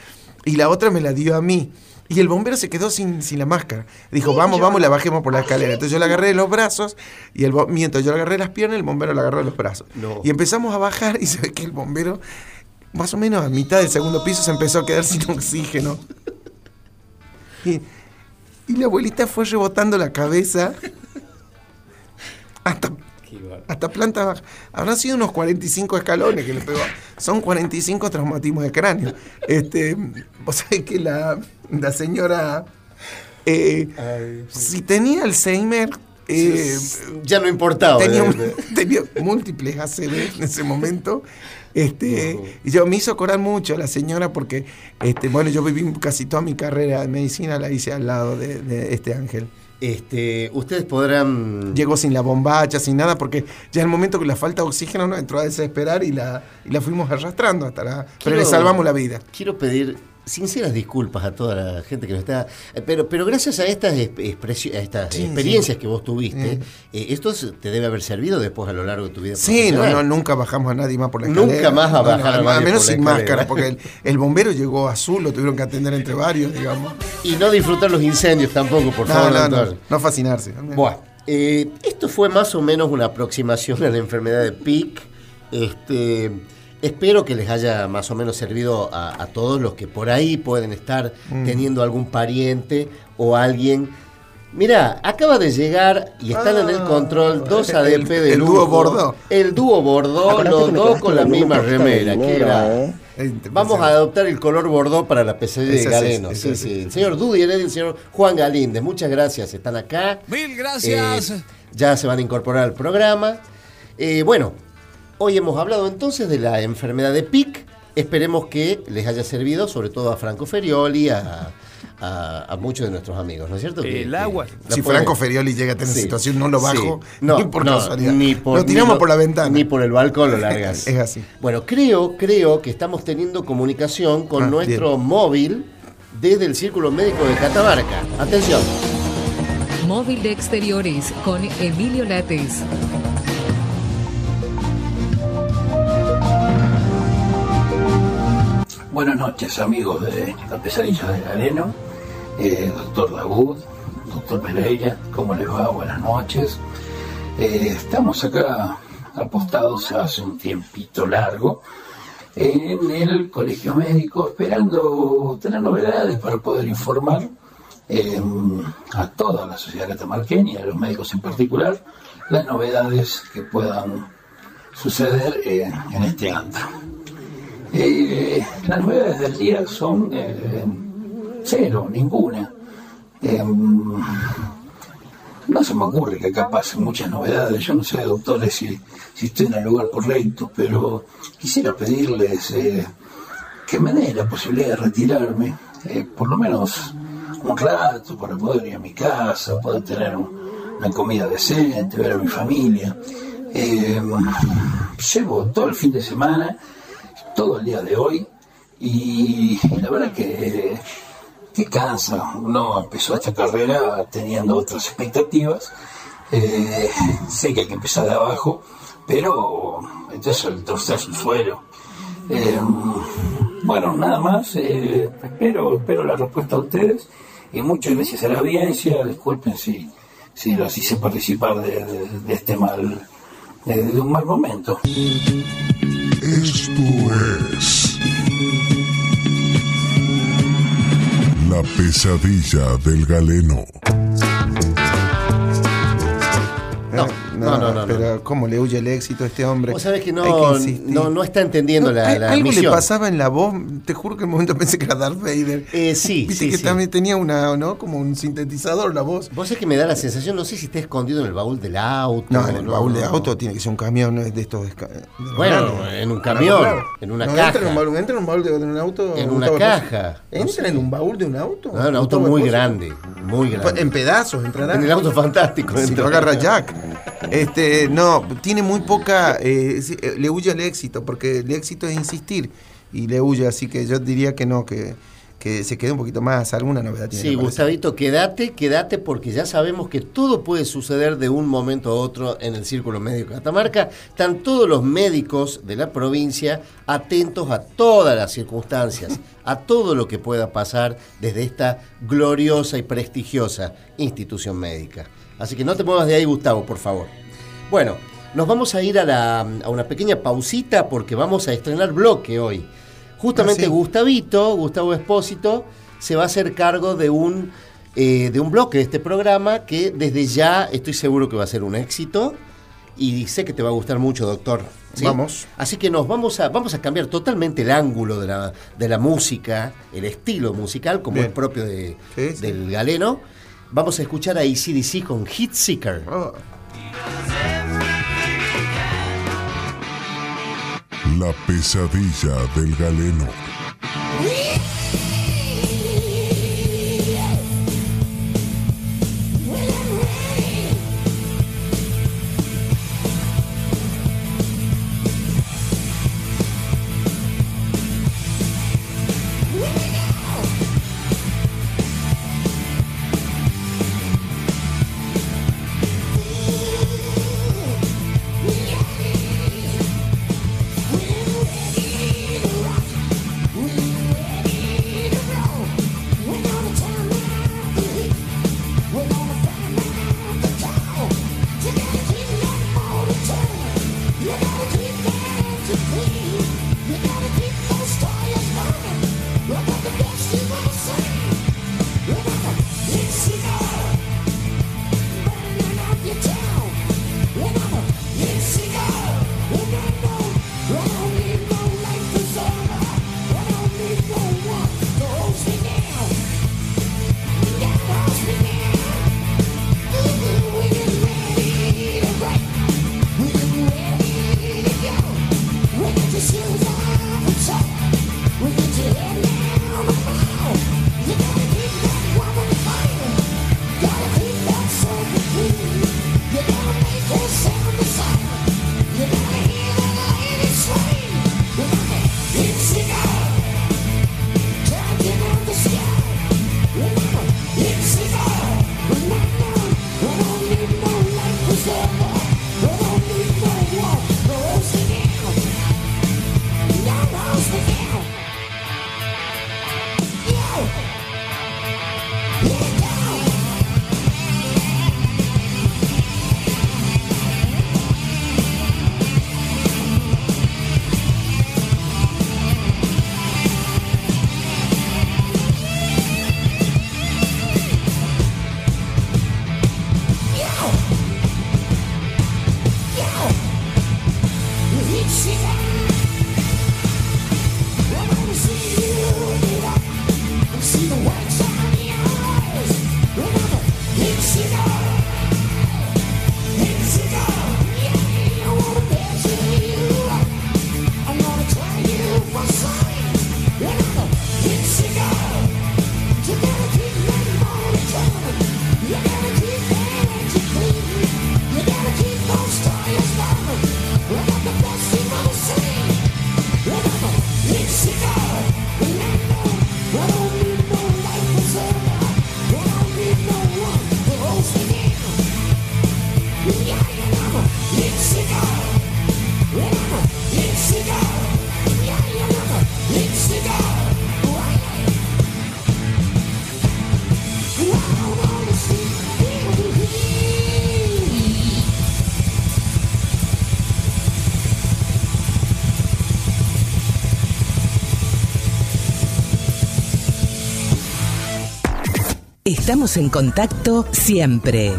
y la otra me la dio a mí. Y el bombero se quedó sin, sin la máscara. Dijo, vamos, vamos, y la bajemos por la escalera. Entonces yo la agarré de los brazos, y el mientras yo le agarré las piernas, el bombero la agarró de los brazos.
No.
Y empezamos a bajar, y se ve que el bombero más o menos a mitad del segundo piso se empezó a quedar sin oxígeno. Y, y la abuelita fue rebotando la cabeza hasta, hasta planta baja. Habrán sido unos 45 escalones que le pegó. Son 45 traumatismos de cráneo. Este, vos sabés que la, la señora, eh, si tenía Alzheimer, eh,
Ya no importaba.
tenía múltiples ACV en ese momento. Este, y yo me hizo corar mucho la señora porque, este, bueno, yo viví casi toda mi carrera de medicina, la hice al lado de, de este ángel.
Este, ustedes podrán.
Llegó sin la bombacha, sin nada, porque ya en el momento que la falta de oxígeno nos entró a desesperar y la, y la fuimos arrastrando hasta la. Pero le salvamos la vida.
Quiero pedir sinceras disculpas a toda la gente que nos está. eh, Pero, pero gracias a estas, expresi- a estas
Sí,
experiencias
sí.
que vos tuviste, eh, esto te debe haber servido después a lo largo de tu vida.
Sí, no, no, nunca bajamos a nadie más por la
Nunca
escalera.
más a bajar
no,
a nadie
menos
por la
sin
escalera.
máscara, porque el, el bombero llegó azul, lo tuvieron que atender entre varios, digamos.
Y no disfrutar los incendios tampoco, por favor.
no, no, no fascinarse.
Bueno, eh, esto fue más o menos una aproximación a la enfermedad de PIC. Este, espero que les haya más o menos servido a, a todos los que por ahí pueden estar
Mm.
teniendo algún pariente o alguien. Mira, acaba de llegar y están en el control dos
el-
ADP de
el
lujo.
dúo Bordeaux.
El dúo Bordeaux, los dos con la misma remera.
¿eh?
Vamos a adoptar el color Bordeaux para la pesadilla de Galeno. Sí,
sí.
El señor Dudy y el señor Juan Galíndez. Muchas gracias. Están acá.
Mil gracias.
Eh, ya se van a incorporar al programa. Eh, bueno, hoy hemos hablado entonces de la enfermedad de PIC. Esperemos que les haya servido, sobre todo a Franco Ferioli, a, a- a muchos de nuestros amigos, ¿no es cierto?
El
que
agua.
Si Franco Ferioli llega a tener
Sí,
situación, no lo bajo,
sí. No,
ni por
no,
casualidad.
ni por-
lo tiramos
ni
por la ventana.
Ni por el balcón lo largas.
Es así.
Bueno, creo, creo que estamos teniendo comunicación con
Ah,
nuestro móvil desde el Círculo Médico de Catamarca. Atención.
Móvil de exteriores con Emilio Lates.
Buenas noches amigos de la pesadilla de Galeno, eh, doctor Dagud, doctor Pereira, ¿cómo les va? Buenas noches. Eh, estamos acá apostados hace un tiempito largo en el colegio médico esperando tener novedades para poder informar eh, a toda la sociedad catamarqueña y a los médicos en particular las novedades que puedan suceder eh, en este antro. Eh, las novedades del día son eh, cero, ninguna. Eh, no se me ocurre que acá pasen muchas novedades. Yo no sé, doctores, si, estoy en el lugar correcto, pero quisiera pedirles eh, que me den la posibilidad de retirarme, por lo menos un rato, para poder ir a mi casa, poder tener un- una comida decente, ver a mi familia. Llevo todo el fin de semana todo el día de hoy y la verdad que, que cansa. Uno empezó esta carrera teniendo otras expectativas. Eh, sé que hay que empezar de abajo, pero entonces el torcer su suelo. Eh, bueno, nada más. eh, espero, espero la respuesta a ustedes y muchas gracias a la audiencia. Disculpen si, si los hice participar de, este mal, de un mal momento.
Esto es La pesadilla del galeno.
No, no, no,
Pero ¿cómo le huye el éxito a este hombre?
Vos sabés que no, no, no está entendiendo la, la
algo le pasaba en la voz, te juro que en un momento pensé que era Darth Vader.
Eh, sí,
Viste
sí,
que
sí.
también tenía una, ¿no? Como un sintetizador la voz.
Vos es que me da la sensación, no sé si está escondido en el baúl del auto.
No, en el baúl de
no.
auto tiene que ser un camión de estos. de
Bueno,
grandes.
en un camión, en una caja.
Entra en un baúl, entra en un baúl de, un auto.
En una caja.
¿Entra en un baúl de un auto?
No, un auto muy grande, muy grande.
En pedazos entrará.
En el auto fantástico.
Si lo agarra Jack. Este, no, tiene muy poca. eh, eh, le huye al éxito, porque el éxito es insistir. Y le huye, así que yo diría que no, que, que se quede un poquito más. Alguna novedad tiene.
Sí. Gustavito, quédate, quédate, porque ya sabemos que todo puede suceder de un momento a otro en el Círculo Médico de Catamarca. Están todos los médicos de la provincia atentos a todas las circunstancias, a todo lo que pueda pasar desde esta gloriosa y prestigiosa institución médica. Así que no te muevas de ahí, Gustavo, por favor. Bueno, nos vamos a ir a, la- a una pequeña pausita porque vamos a estrenar bloque hoy. Justamente
Ah, sí.
Gustavito, Gustavo Espósito, se va a hacer cargo de un, eh, de un bloque de este programa que desde ya estoy seguro que va a ser un éxito y sé que te va a gustar mucho, doctor. ¿sí?
Vamos.
Así que nos vamos a, vamos a cambiar totalmente el ángulo de la, de la música, el estilo musical, como
Bien.
es propio de-
Sí, sí.
del galeno. Vamos a escuchar a ACDC con Hit
La pesadilla del galeno.
Estamos en contacto siempre.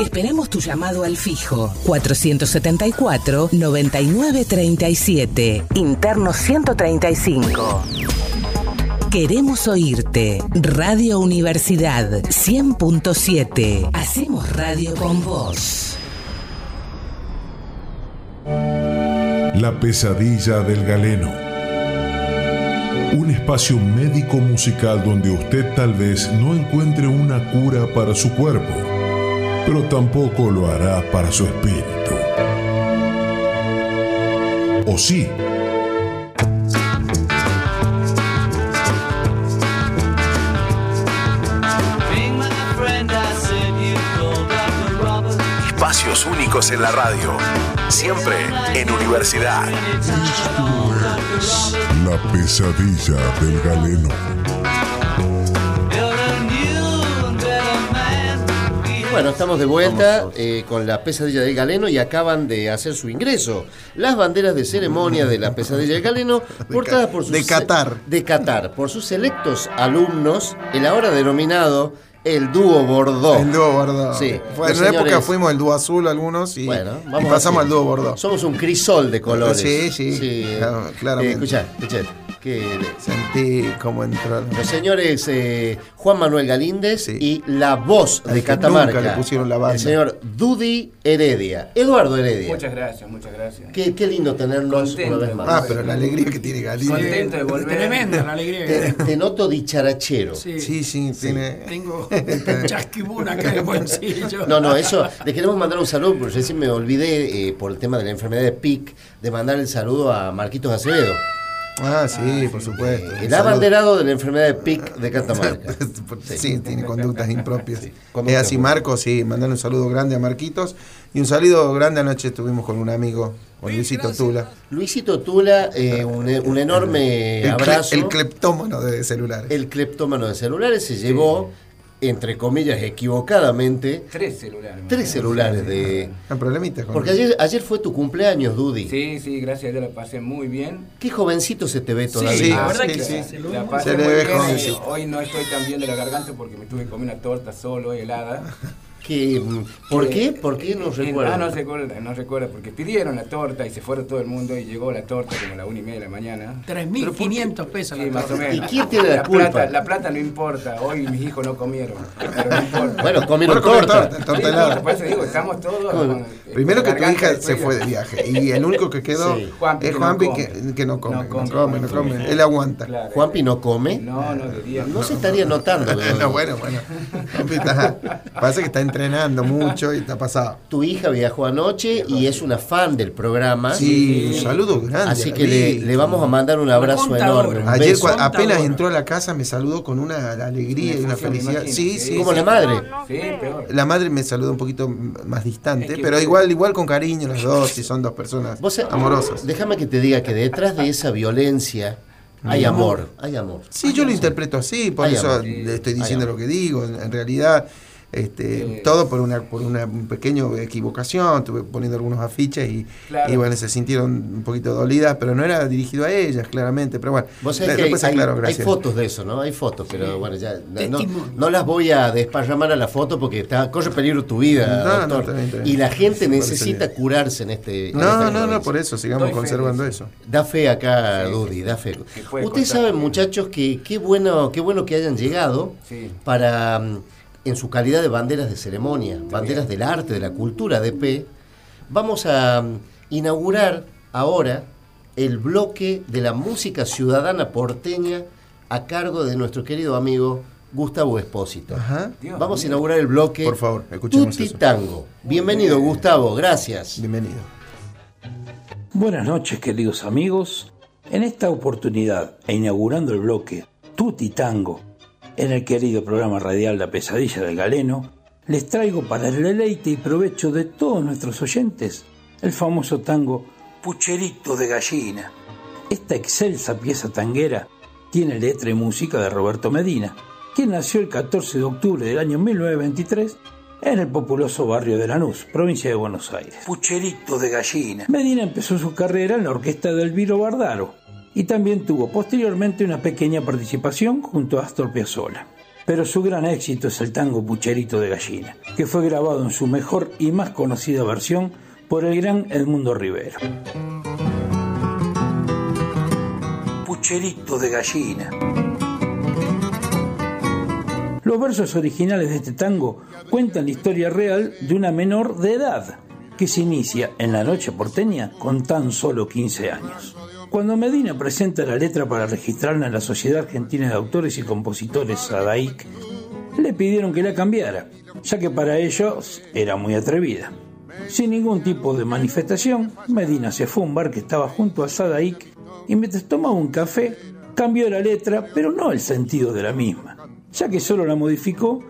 Esperamos tu llamado al fijo 474-9937, interno 135. Queremos oírte. Radio Universidad 100.7. Hacemos radio con vos.
La pesadilla del galeno un espacio médico musical donde usted tal vez no encuentre una cura para su cuerpo, pero tampoco lo hará para su espíritu. ¿O sí?
Espacios únicos en la radio, siempre en universidad.
La pesadilla del galeno.
Bueno, estamos de vuelta eh, con la pesadilla del galeno y acaban de hacer su ingreso. Las banderas de ceremonia de la pesadilla del galeno, portadas por sus
de Qatar.
De Qatar, por sus selectos alumnos, el ahora denominado el dúo Bordeaux.
El dúo Bordeaux.
Sí.
Fue, en una época fuimos el dúo azul algunos y,
Bueno,
y
vamos
pasamos al dúo Bordeaux.
Somos un crisol de colores.
Sí, sí, claro, claramente.
Eh, escuchá, escuchá, que
Sentí cómo entró.
los señores eh, Juan Manuel Galíndez y la voz de
que
Catamarca.
nunca le pusieron la banda.
El señor Dudy Heredia. Eduardo Heredia.
Muchas gracias, muchas gracias.
Qué, qué lindo tenernos
Contento
una vez más.
Ah, pero la alegría que tiene Galíndez.
Contento de volver.
Tremenda la alegría.
Te, te noto dicharachero.
Sí.
Sí, sí, tiene.
Tengo un chasquibún acá en el bolsillo.
No, no, eso, le queremos mandar un saludo, porque recién me olvidé, eh, por el tema de la enfermedad de PIC, de mandar el saludo a Marquitos Acevedo,
Ah, sí, por supuesto.
el
Salud.
abanderado de la enfermedad de PIC de Catamarca.
Sí, tiene conductas impropias.
conductas
Es así, Marco, sí, mandarle un saludo grande a Marquitos. Y un saludo grande anoche estuvimos con un amigo, con Luisito Tula.
Luisito Tula, eh, un, un enorme
El,
abrazo.
el cleptómano de celulares.
El cleptómano de celulares se llevó, entre comillas, equivocadamente,
Tres celulares.
tres celulares de...
¿Hay problemitas con
Porque ayer, ayer fue tu cumpleaños, Dudy.
Sí, sí, gracias a Dios la pasé muy bien.
Qué jovencito se te ve todavía.
sí,
la
verdad
verdad
que
que
sí.
La pasé
Se
muy
ve
bien.
jovencito.
Hoy no estoy tan bien de la garganta porque me tuve que comer una torta solo, helada.
Que, ¿Por qué? ¿Por qué no
Eh,
recuerdo?
Ah, no recuerda, no recuerda, porque pidieron la torta y se fueron todo el mundo y llegó la torta como a la una y media de la mañana.
3.500 pesos
Sí,
la
más o menos.
¿Y quién tiene la culpa?
Plata, la plata no importa, hoy mis hijos no comieron, pero no importa.
Bueno, comieron
Bueno,
torta.
torta,
Sí, por eso digo, estamos todos... con- eh,
Primero
con
que tu hija se fue de viaje y el único que quedó
Sí.
Juanpi
es
que no
que, que no come,
No
no
come,
come, no come.
come.
Él aguanta.
Claro.
Juanpi no come.
No, no diría.
No se estaría notando.
bueno, bueno. Juanpi está- parece que está entrenando mucho y está pasado.
Tu hija viajó anoche y es una fan del programa.
Sí, un saludo grande.
Así que le, vamos a mandar un abrazo enorme. un
Ayer
beso.
apenas entró a la casa me saludó con una alegría y una felicidad. Sí, sí.
Como
sí.
la madre.
Sí, peor.
La madre me saludó un poquito más distante,
Es que-
pero igual igual con cariño las dos y son dos personas
Vos, eh,
amorosas.
Déjame que te diga que detrás de esa violencia Hay amor, hay amor.
Sí, yo lo interpreto así, por eso le estoy diciendo lo que digo. En, realidad, este, todo por una por una pequeña equivocación, estuve poniendo algunos afiches y, bueno, se sintieron un poquito dolidas, pero no era dirigido a ellas, claramente, pero bueno.
Vos sabés que hay, hay, fotos de eso, ¿no? Hay fotos, pero bueno, ya no, las voy a desparramar a la foto porque está, corre peligro tu vida, doctor. y la gente necesita curarse en este...
no, no, no, por eso, sigamos conservando eso.
Da fe acá, Dudy, da fe. Ustedes saben, muchachos, que qué bueno, qué bueno que hayan llegado para en su calidad de banderas de ceremonia, banderas del arte, de la cultura de P, vamos a mm, inaugurar ahora el bloque de la música ciudadana porteña a cargo de nuestro querido amigo Gustavo Espósito. Vamos a inaugurar el bloque
Por favor, escuchemos
Tutti Tango. Bienvenido, Gustavo, gracias.
Bienvenido.
Buenas noches, queridos amigos. En esta oportunidad, e inaugurando el bloque Tutti Tango, en el querido programa radial La Pesadilla del Galeno, les traigo para el deleite y provecho de todos nuestros oyentes el famoso tango Pucherito de Gallina. Esta excelsa pieza tanguera tiene letra y música de Roberto Medina, quien nació el 14 de octubre del año 1923 en el populoso barrio de Lanús, provincia de Buenos Aires. Pucherito de Gallina. Medina empezó su carrera en la orquesta del Viro Bardaro, y también tuvo posteriormente una pequeña participación junto a Astor Piazzolla. Pero su gran éxito es el tango Pucherito de Gallina, que fue grabado en su mejor y más conocida versión por el gran Edmundo Rivero. Pucherito de Gallina. Los versos originales de este tango cuentan la historia real de una menor de edad que se inicia en la noche porteña con tan solo 15 años. Cuando Medina presenta la letra para registrarla en la Sociedad Argentina de Autores y Compositores, SADAIC, le pidieron que la cambiara, ya que para ellos era muy atrevida. Sin ningún tipo de manifestación, Medina se fue a un bar que estaba junto a SADAIC y mientras tomaba un café, cambió la letra, pero no el sentido de la misma, ya que solo la modificó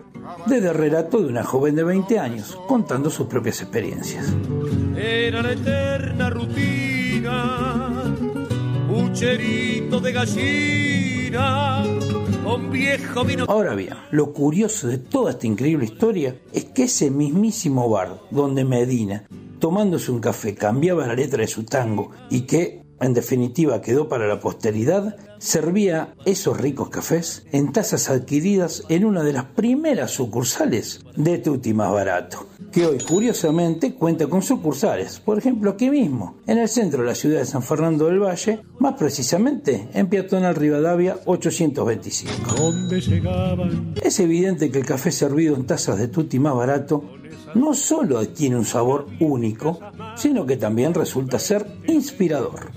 desde el relato de una joven de 20 años, contando sus propias experiencias.
Era la eterna rutina de gallina, viejo vino.
Ahora bien, lo curioso de toda esta increíble historia es que ese mismísimo bar donde Medina, tomándose un café, cambiaba la letra de su tango y que en definitiva quedó para la posteridad, servía esos ricos cafés en tazas adquiridas en una de las primeras sucursales de Tutti Más Barato, que hoy curiosamente cuenta con sucursales, por ejemplo aquí mismo, en el centro de la ciudad de San Fernando del Valle, más precisamente en Peatonal Rivadavia 825. Es evidente que el café servido en tazas de Tutti Más Barato no solo tiene un sabor único, sino que también resulta ser inspirador.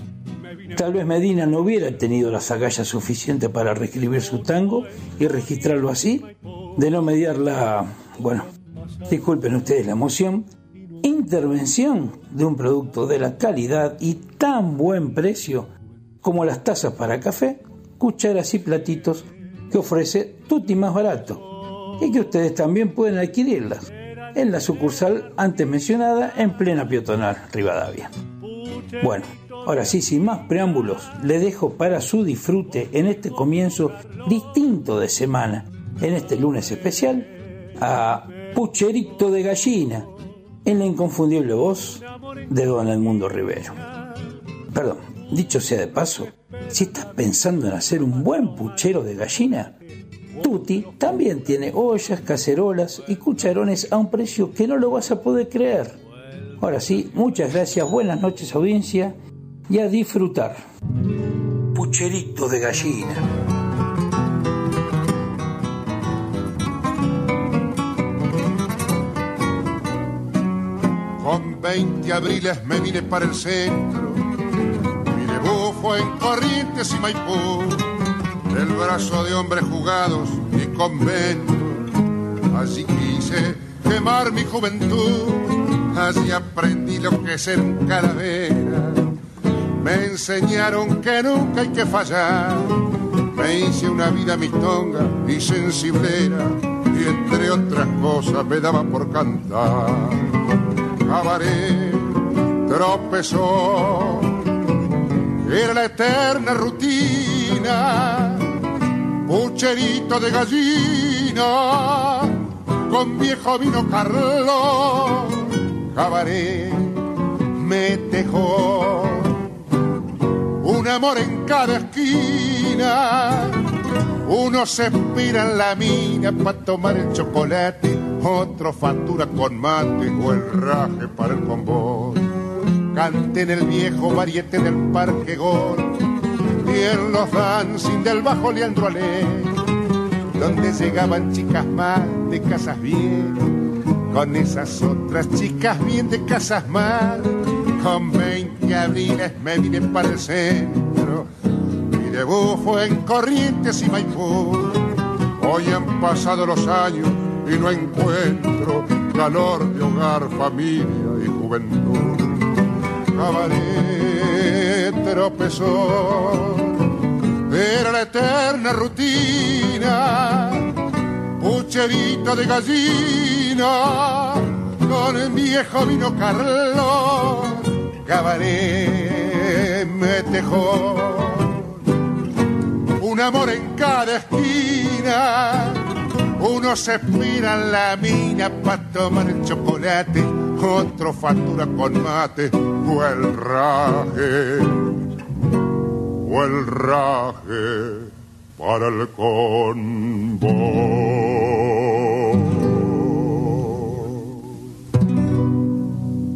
Tal vez Medina no hubiera tenido la agallas suficiente para reescribir su tango y registrarlo así, de no mediar la, bueno, disculpen ustedes la emoción, intervención de un producto de la calidad y tan buen precio como las tazas para café, cucharas y platitos que ofrece Tutti más barato y que ustedes también pueden adquirirlas en la sucursal antes mencionada en plena peatonal Rivadavia. Bueno, ahora sí, sin más preámbulos, le dejo para su disfrute en este comienzo distinto de semana, en este lunes especial, a Pucherito de Gallina, en la inconfundible voz de Don Edmundo Rivero. Perdón, dicho sea de paso, si estás pensando en hacer un buen puchero de gallina, Tutti también tiene ollas, cacerolas y cucharones a un precio que no lo vas a poder creer. Ahora sí, muchas gracias, buenas noches audiencia y a disfrutar. Pucherito de gallina.
20 abriles me vine para el centro, mi debut fue en Corrientes y Maipú el brazo de hombres jugados y conventos. Allí quise quemar mi juventud, allí aprendí lo que es ser calavera. Me enseñaron que nunca hay que fallar. Me hice una vida mistonga y sensiblera, y entre otras cosas me daba por cantar. Cabaret, tropezó, era la eterna rutina pucherito de gallina, con viejo vino Carlos, cabaret, metejón, un amor en cada esquina, uno se espira en la mina para tomar el chocolate, otro factura con mate o el raje para el convoy cante en el viejo variete del Parque Gol y en los dancing del Bajo Leandro Ale, donde llegaban chicas más de casas bien, con esas otras chicas bien de casas mal, con 20 abriles me vine para el centro, mi debut fue en Corrientes y Maipú, hoy han pasado los años y no encuentro calor de hogar, familia y juventud cabaret tropezó. Era la eterna rutina, pucherito de gallina, con el viejo vino Carlos, cabaret metejón. Un amor en cada esquina, uno se espira en la mina para tomar el chocolate, otro factura con mate o el raje, o el raje para el convoy.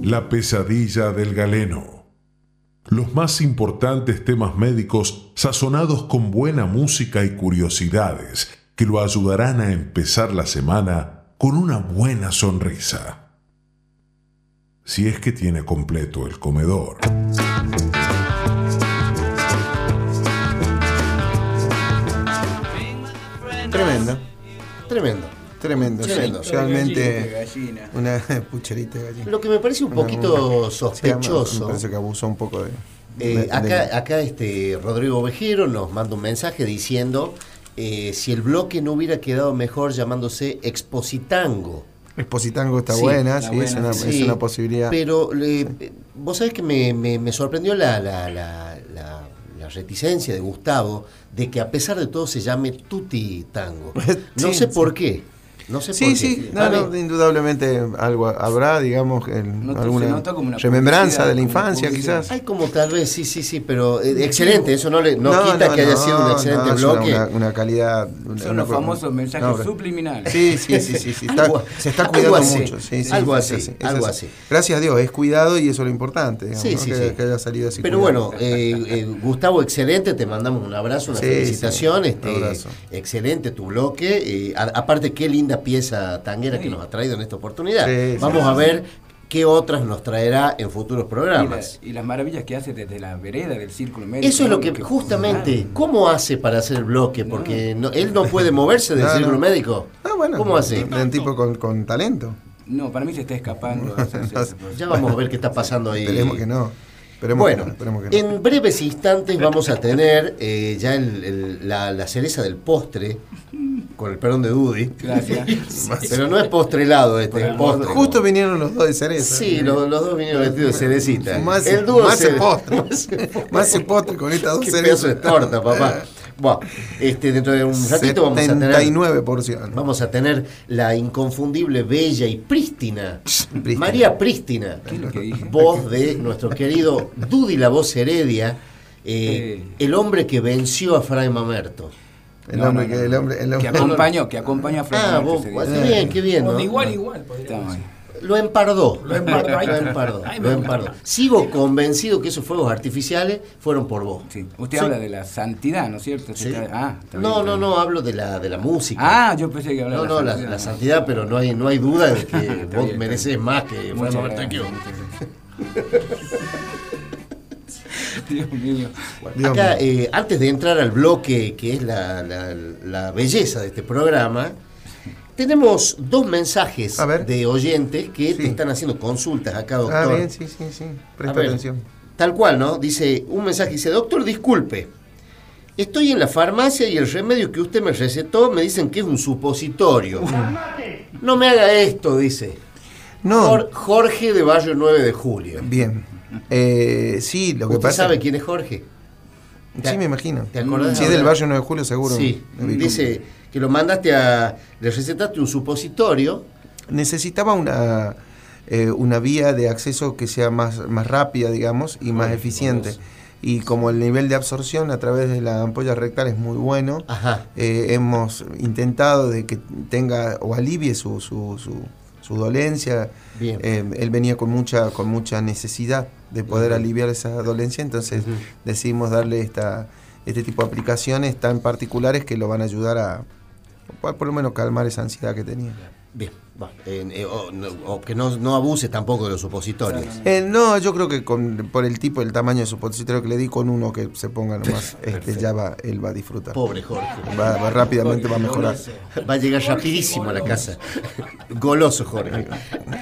La pesadilla del galeno. Los más importantes temas médicos sazonados con buena música y curiosidades que lo ayudarán a empezar la semana con una buena sonrisa si es que tiene completo el comedor.
Tremendo.
Tremendo.
Tremendo,
Tremendo.
Realmente una pucherita de gallina.
Lo que me parece un poquito
una-
sospechoso.
me parece que abusó un poco de.
Eh,
de- de-
acá, acá este Rodrigo Vejero nos manda un mensaje diciendo eh, si el bloque no hubiera quedado mejor llamándose Expositango.
Expositango está
Sí,
buena,
está
sí, es, una,
Sí,
es una posibilidad.
Pero le- vos sabés que me, me- me sorprendió la, la- la- la- la reticencia de Gustavo de que a pesar de todo se llame Tutti Tango. No sé por qué. No sé
Sí,
por qué.
sí, no, no, indudablemente algo habrá, digamos, en
Notó- se
alguna
notó como una
remembranza de la infancia,
publicidad.
quizás.
Hay como tal vez, sí, sí, sí, pero eh, excelente, eso no le no,
No,
quita
no,
que haya
no,
sido un excelente
no,
bloque.
Una, una calidad. una-
Son
una
los famosos mensajes
no,
subliminales.
Sí, sí, sí, sí. sí, está- se está
algo
cuidando
así,
mucho. sí, sí,
algo
es
así, algo así.
Gracias a Dios, es cuidado y eso es lo importante. digamos,
Sí,
¿no?
sí,
que,
sí.
que haya salido así.
Pero
cuidado.
bueno, eh, eh, Gustavo, excelente, te mandamos un abrazo, una felicitación, este,
un abrazo.
excelente tu bloque, aparte qué linda pieza tanguera que nos ha traído en esta oportunidad.
Sí,
Vamos
sí,
a
sí.
ver qué otras nos traerá en futuros
Y,
programas.
la- y las maravillas que hace desde la vereda del círculo médico.
Eso es lo que, justamente, ¿cómo hace para hacer el bloque? Porque no- él no puede moverse del
No,
círculo
no.
médico.
Ah, bueno,
¿Cómo hace?
Un tipo con, con talento.
No, para mí se está escapando.
Ya vamos a ver qué está pasando ahí.
Esperemos que no. Esperemos
bueno,
que no, esperemos que no.
en breves instantes vamos a tener eh, ya el- el- la, la cereza del postre, con el perdón de Dudy.
Gracias.
Pero no es postre helado este, es postre.
Justo vinieron los dos de cereza.
Sí, los, los dos vinieron vestidos de cerecita.
Más,
el dúo
más
cere-
postre. Más el postre con estas dos cerezas.
pedazo de torta, papá. Bueno, este, dentro de un ratito vamos a tener
79 porciones.
Vamos a tener la inconfundible, bella y prístina, María Prístina,
¿Qué es
voz de nuestro querido Dudy La Voz Heredia, eh,
Eh.
el hombre que venció a Fray Mamerto.
El
No,
hombre
no,
que
no.
el hombre, el
Que acompañó, que acompañó a Fred
Ah, vos, qué bien, qué bien, ¿no?
igual, igual.
Lo empardó.
Lo empardó,
Lo empardó, lo. Sigo convencido que esos fuegos artificiales fueron por vos.
Sí. Usted
Sí.
habla de la santidad, ¿no es cierto?
Sí.
Ah, está bien,
No,
está
no,
bien.
no, hablo de la, de la música.
Ah, yo pensé que hablaba
No, no,
de
la,
santidad.
la santidad, pero no hay, no hay duda de que vos
bien,
mereces más que Fray
Muchas Dios mío.
Dios
Acá, eh, antes de entrar al bloque que es la, la- la belleza de este programa, tenemos dos mensajes
A ver.
de oyentes que te están haciendo consultas acá,
Ah,
doctor.
bien, sí, sí, sí. Presta
ver,
atención.
Tal cual, ¿no? Dice, un mensaje dice, doctor, disculpe. Estoy en la farmacia y el remedio que usted me recetó me dicen que es un supositorio. No me haga esto, dice.
No,
Jor- Jorge de Barrio 9 de Julio.
bien. Eh, sí, lo que
¿Usted
pasa.
sabe quién es Jorge?
Sí, me imagino.
¿Te acordás?
Sí, del barrio 9 de julio, seguro.
Sí, dice que lo mandaste a. Le recetaste un supositorio.
necesitaba una, eh, una vía de acceso que sea más, más rápida, digamos, y más eficiente. Y como el nivel de absorción a través de la ampolla rectal es muy bueno, eh, hemos intentado de que tenga o alivie su, su, su, su dolencia.
Bien.
Eh, él venía con mucha, con mucha necesidad de poder aliviar esa dolencia, entonces decidimos darle esta, este tipo de aplicaciones tan particulares que lo van a ayudar a, por lo menos, calmar esa ansiedad que tenía.
Bien, va, eh, eh, o, no- o que no, no abuse tampoco de los supositorios.
Eh, no, yo creo que con, por el tipo, el tamaño de supositorio que le di con uno que se ponga nomás, este, ya va, él va a disfrutar.
Pobre Jorge.
Va, va rápidamente, va a mejorar.
Va a llegar rapidísimo a la casa. Goloso, Jorge.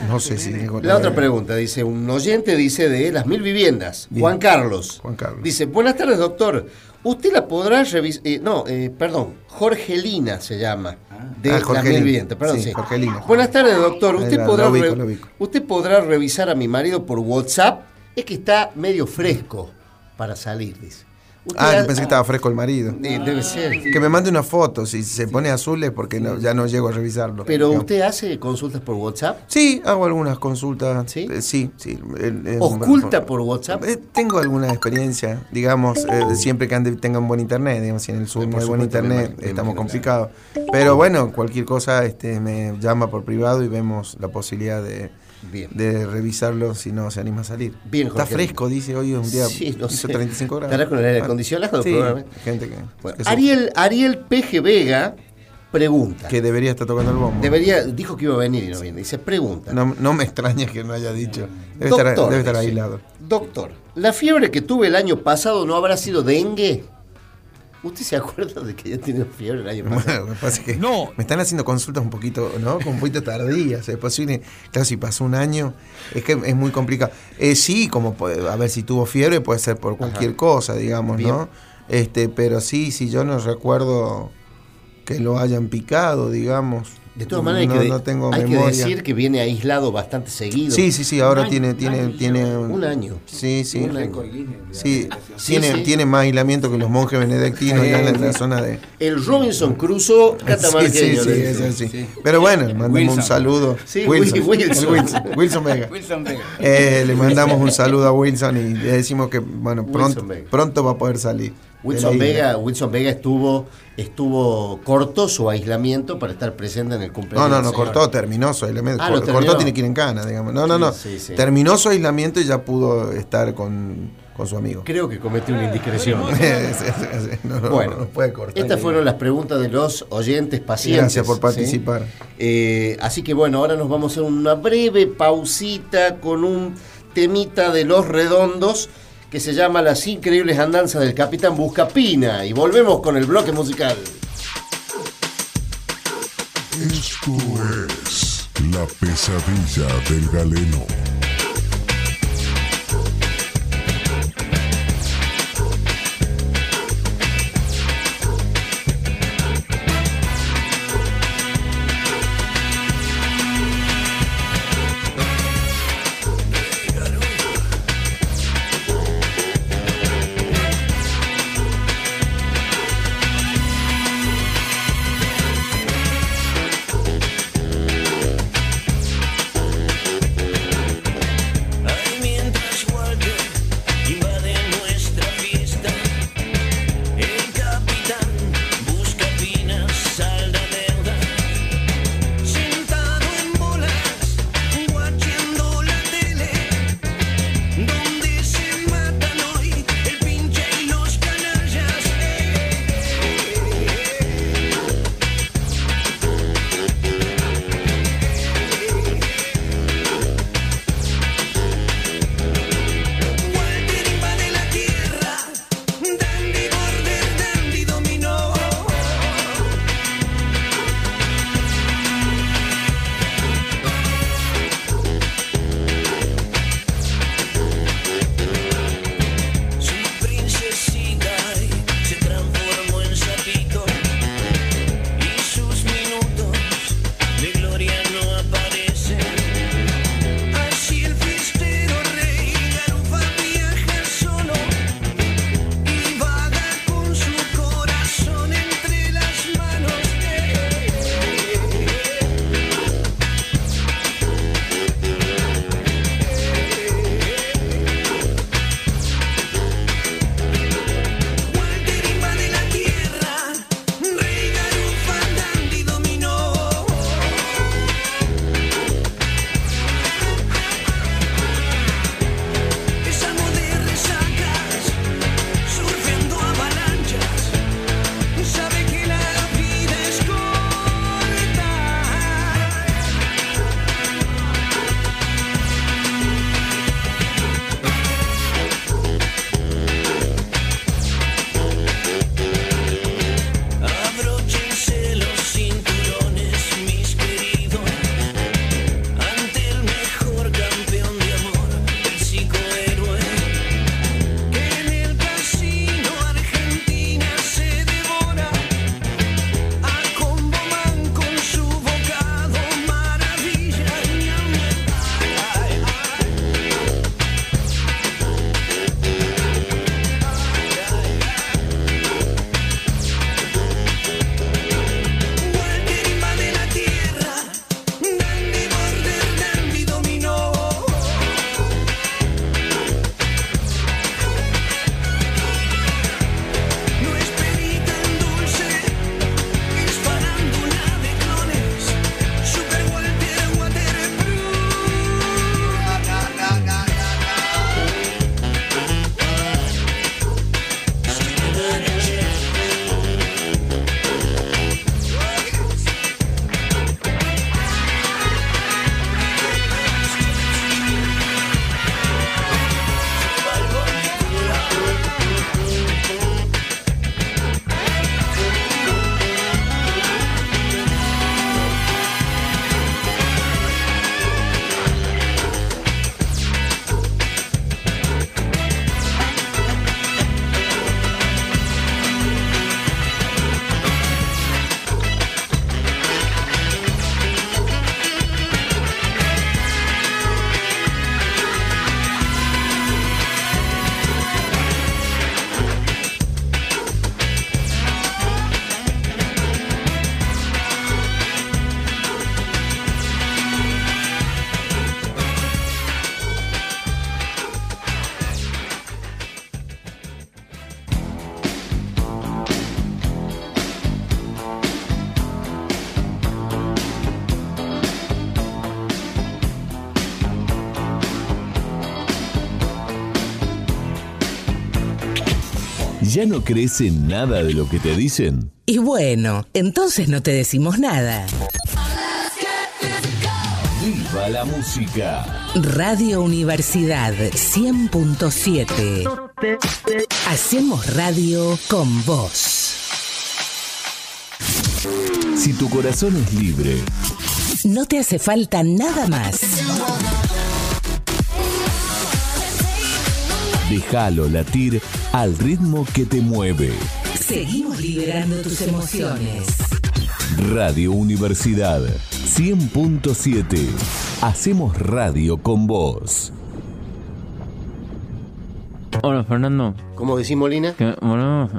No sé si...
La otra pregunta, dice, un oyente dice de las mil viviendas,
Bien.
Juan Carlos.
Juan Carlos.
Dice, buenas tardes, doctor. Usted la podrá revisar, no, eh, perdón, Jorgelina se llama, de
Ah, Jorgelina.
mil viviendas, perdón,
Sí,
sí.
Jorgelina.
Buenas tardes, doctor.
Ahí
Usted
la-
podrá,
la ubico,
re-
la ubico.
usted podrá revisar a mi marido por WhatsApp, es que está medio fresco para salir, dice. Usted
Ah, yo pensé que estaba fresco el marido.
Eh, debe ser.
Que me mande una foto, si se pone azul es porque no- ya no llego a revisarlo.
Pero
digamos.
usted hace consultas por WhatsApp,
Sí, hago algunas consultas.
¿Sí?
Eh, sí, sí. El-
oculta por WhatsApp.
Eh, tengo alguna experiencia, digamos, eh, siempre que ande, tenga un buen internet, digamos, si en el sur
Eh,
no hay buen internet, estamos complicados. Pero bueno, cualquier cosa este, me llama por privado y vemos la posibilidad de,
Bien.
de revisarlo si no se anima a salir.
Bien,
Está
Jorge.
fresco, dice, hoy es un día
Sí, no
hizo
sé.
35 grados.
¿Estará con el aire acondicionado,
Sí, gente que,
Bueno,
que, se-
Ariel, Ariel PG Vega pregunta.
que debería estar tocando el bombo.
Debería, dijo que iba a venir y no viene. Dice, pregunta.
No, no me extraña que no haya dicho. Debe estar,
Doctor,
debe estar aislado.
Doctor, ¿la fiebre que tuve el año pasado no habrá sido dengue? ¿Usted se acuerda de que ya tenía fiebre el año pasado?
Bueno, lo que pasa es que me están haciendo consultas un poquito, ¿no? Con un poquito tardías. Es posible, claro, si pasó un año, es que es muy complicado. Eh, sí, como puede- a ver si tuvo fiebre, puede ser por cualquier cosa, digamos,
Bien.
¿no? Este, pero sí, si yo no recuerdo que lo hayan picado, digamos.
De todas maneras,
no,
hay, que,
no tengo
hay que decir que viene aislado bastante seguido.
Sí, sí, sí, ahora tiene, tiene, tiene
Un año.
Sí, sí.
Un año.
Sí,
Sí,
tiene,
sí.
tiene más aislamiento que los monjes benedictinos ya en la zona de.
El Robinson Crusoe catamarqueño.
Sí, sí, sí. Pero bueno, mandamos un saludo.
Sí,
Wilson,
Wilson.
Wilson, Wilson Vega.
Wilson Vega.
Eh, le mandamos un saludo a Wilson y le decimos que bueno pronto, pronto va a poder salir.
Wilson. Vega, Wilson Vega estuvo, estuvo corto su aislamiento para estar presente en el
No,
cumpleaños.
no, no,
señor.
cortó, terminó su aislamiento.
Ah,
Cor-
lo terminó.
cortó, tiene que ir en cana, digamos. No, no, no.
Sí, sí.
Terminó su aislamiento y ya pudo estar con, con su amigo.
Creo que cometió una indiscreción.
Sí, sí, sí, no, no,
Bueno,
no puede cortar.
Estas fueron las preguntas de los oyentes pacientes.
Gracias por
¿sí?
participar.
Eh, así que bueno, ahora nos vamos a hacer una breve pausita con un temita de los redondos que se llama Las increíbles andanzas del Capitán Buscapina. Y volvemos con el bloque musical.
Esto es La pesadilla del galeno.
¿Ya no crees en nada de lo que te dicen?
Y bueno, entonces no te decimos nada.
¡Viva la música!
Radio Universidad 100.7. Hacemos radio con vos.
Si tu corazón es libre,
No te hace falta nada más.
Déjalo latir al ritmo que te mueve.
Seguimos liberando tus emociones.
Radio Universidad 100.7. Hacemos radio con vos.
Hola, Fernando.
¿Cómo decís, Molina?
Que volvemos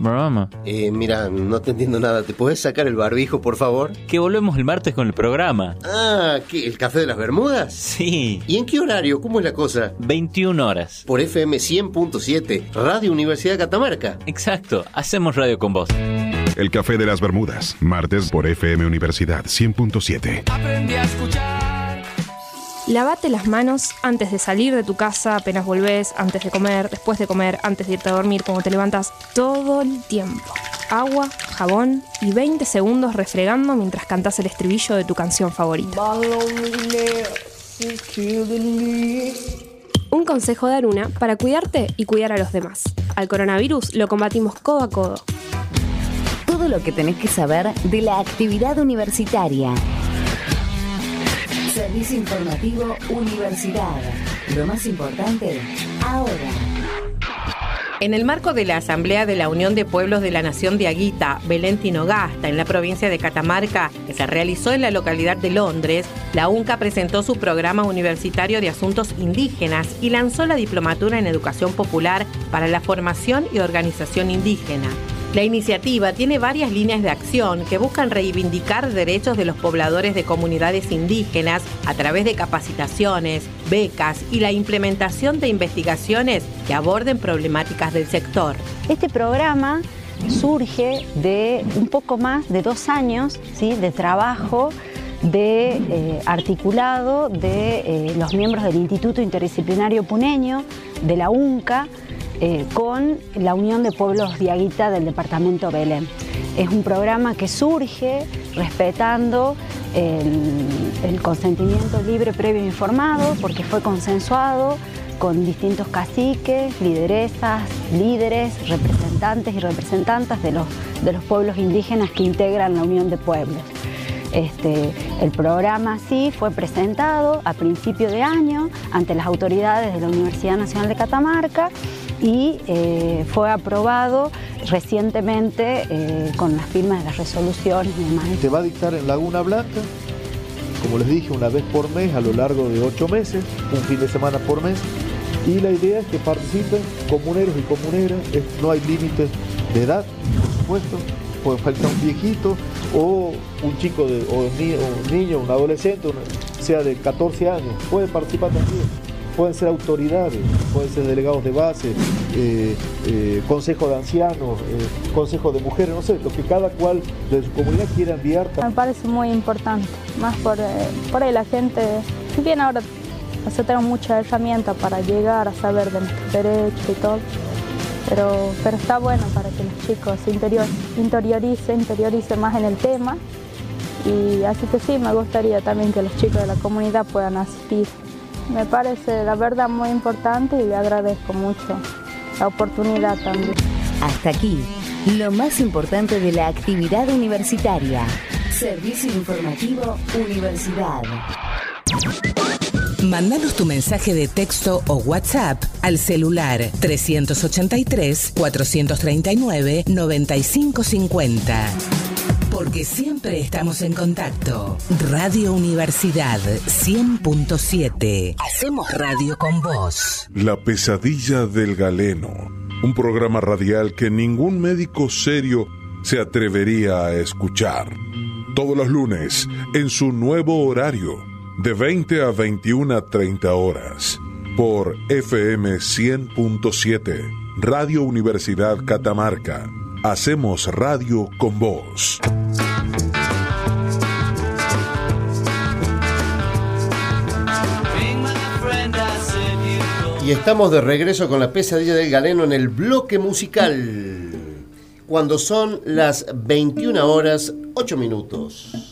programa.
Eh, mira, no te entiendo nada. ¿Te podés sacar el barbijo, por favor?
Que volvemos el martes con el programa.
Ah, ¿qué? ¿El Café de las Bermudas?
Sí.
¿Y en qué horario? ¿Cómo es la cosa?
21 horas.
Por FM 100.7, Radio Universidad Catamarca.
Exacto. Hacemos radio con vos.
El Café de las Bermudas, martes por FM Universidad 100.7.
Aprendí a escuchar. Lavate las manos antes de salir de tu casa, apenas volvés, antes de comer, después de comer, antes de irte a dormir, cuando te levantas, todo el tiempo. Agua, jabón y 20 segundos refregando mientras cantas el estribillo de tu canción favorita. Un consejo de Aruna para cuidarte y cuidar a los demás. Al coronavirus lo combatimos codo a codo.
Todo lo que tenés que saber de la actividad universitaria. Servicio informativo Universidad. Lo más importante, ahora.
En el marco de la Asamblea de la Unión de Pueblos de la Nación de Aguita, Belén Tinogasta, en la provincia de Catamarca, que se realizó en la localidad de Londres, la UNCA presentó su programa universitario de asuntos indígenas y lanzó la diplomatura en educación popular para la formación y organización indígena. La iniciativa tiene varias líneas de acción que buscan reivindicar derechos de los pobladores de comunidades indígenas a través de capacitaciones, becas y la implementación de investigaciones que aborden problemáticas del sector.
Este programa surge de un poco más de dos años ¿sí? de trabajo de eh, articulado de eh, los miembros del Instituto Interdisciplinario Puneño, de la UNCA, eh, con la Unión de Pueblos de Aguita del Departamento Belén. Es un programa que surge respetando el, el consentimiento libre, previo e informado, porque fue consensuado con distintos caciques, lideresas, líderes, representantes y representantes de los, de los pueblos indígenas que integran la Unión de Pueblos. Este, el programa sí fue presentado a principio de año ante las autoridades de la Universidad Nacional de Catamarca y eh, fue aprobado recientemente eh, con las firmas de las resoluciones y demás.
Se va a dictar en Laguna Blanca, como les dije, una vez por mes a lo largo de ocho meses, un fin de semana por mes. Y la idea es que participen comuneros y comuneras, no hay límites de edad, por supuesto, puede faltar un viejito o un chico de, o, un niño, un adolescente, sea de 14 años, puede participar también. Pueden ser autoridades, pueden ser delegados de base, eh, eh, consejo de ancianos, eh, consejo de mujeres, no sé, lo que cada cual de su comunidad quiera enviar.
Me parece muy importante, más por, eh, por ahí la gente, si bien ahora o sea, tenemos muchas herramientas para llegar a saber de nuestros derechos y todo, pero, pero está bueno para que los chicos se interior, interioricen, interioricen más en el tema y así que sí, me gustaría también que los chicos de la comunidad puedan asistir. Me parece la verdad muy importante y le agradezco mucho la oportunidad también.
Hasta aquí, lo más importante de la actividad universitaria. Servicio informativo Universidad.
Mándanos tu mensaje de texto o WhatsApp al celular 383-439-9550. Porque siempre estamos en contacto. Radio Universidad 100.7. Hacemos radio con vos.
La pesadilla del galeno. Un programa radial que ningún médico serio se atrevería a escuchar. Todos los lunes, en su nuevo horario, de 20 a 21 a 30 horas, por FM 100.7, Radio Universidad Catamarca. Hacemos radio con vos.
Y estamos de regreso con la pesadilla del galeno en el bloque musical. Cuando son las 21 horas 8 minutos.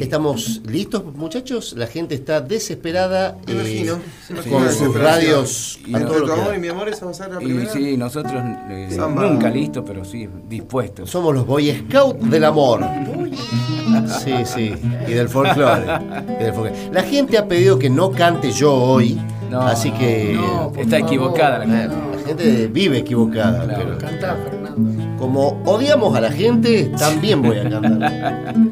¿Estamos listos, muchachos? La gente está desesperada
imagino,
eh,
me
con
imagino.
sus radios.
Y
a todo lo que
y mi amor, esa va a ser la
Y
primera.
sí, nosotros eh, nunca listos, pero sí, dispuestos.
Somos los Boy Scout del amor. Sí, sí. Y del folclore. La gente ha pedido que no cante yo hoy.
No,
así que.
no, Está favor. equivocada la gente.
La gente vive equivocada. pero
Cantá, Fernando.
como odiamos a la gente, también voy a cantar.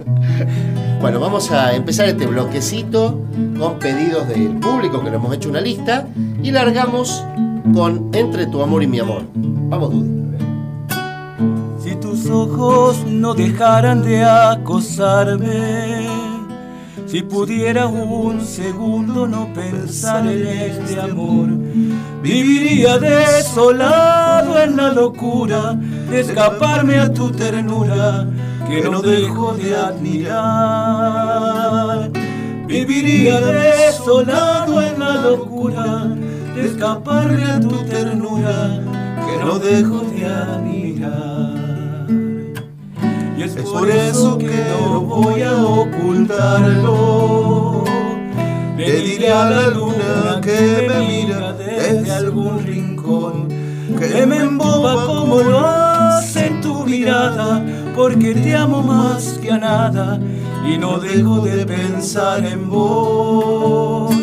Bueno, vamos a empezar este bloquecito con pedidos del público, que lo hemos hecho una lista, y largamos con Entre tu amor y mi amor. Vamos, Dudy.
Si tus ojos no dejaran de acosarme, si pudiera un segundo no pensar en este amor, viviría desolado en la locura de escaparme a tu ternura que no dejo de admirar. Viviría desolado en la locura de escaparme a tu ternura que no dejo de admirar. Y es por eso que no voy a ocultarlo. Le diré a la luna que me mira desde algún rincón, que me emboba como lo hace tu mirada, porque te amo más que a nada y no dejo de pensar en vos.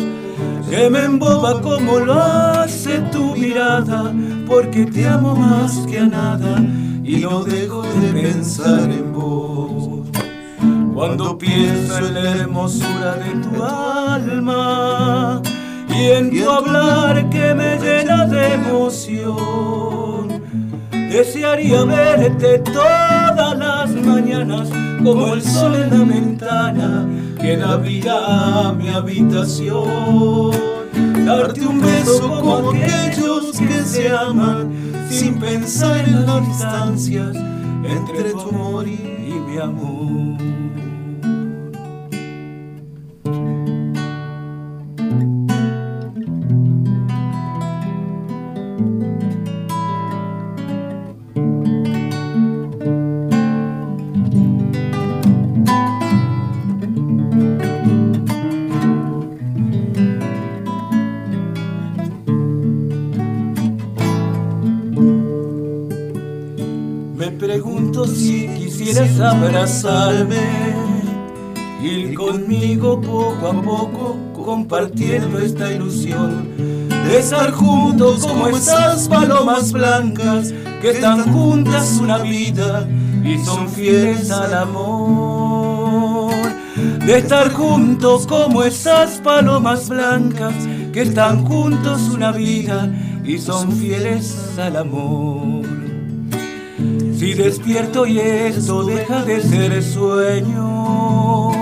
Que me emboba como lo hace tu mirada, porque te amo más que a nada y no dejo de pensar en vos. Cuando pienso en la hermosura de tu alma y en tu hablar que me llena de emoción, desearía verte todas las mañanas como el sol en la ventana que da vida a mi habitación. Darte un beso como aquellos que se aman sin pensar en las distancias entre tu amor y mi amor. Me pregunto si quisieras abrazarme, ir conmigo poco a poco compartiendo esta ilusión de estar juntos como esas palomas blancas que están juntas una vida y son fieles al amor. De estar juntos como esas palomas blancas que están juntos una vida y son fieles al amor. Si despierto y esto deja de ser sueño,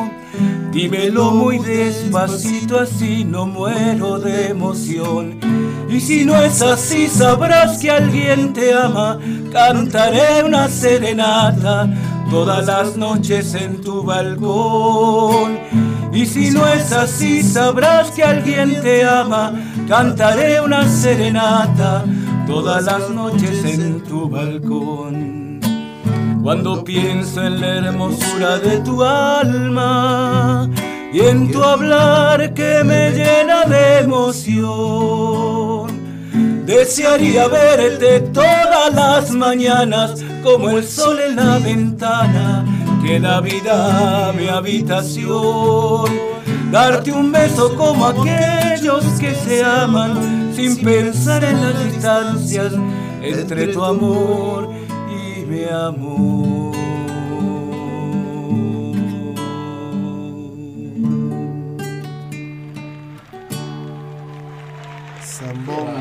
dímelo muy despacito así no muero de emoción. Y si no es así sabrás que alguien te ama, cantaré una serenata todas las noches en tu balcón. Y si no es así sabrás que alguien te ama, cantaré una serenata todas las noches en tu balcón. Cuando pienso en la hermosura de tu alma y en tu hablar que me llena de emoción, desearía verte todas las mañanas como el sol en la ventana que da vida a mi habitación. Darte un beso como aquellos que se aman sin pensar en las distancias entre tu amor y mi amor.
Zambón.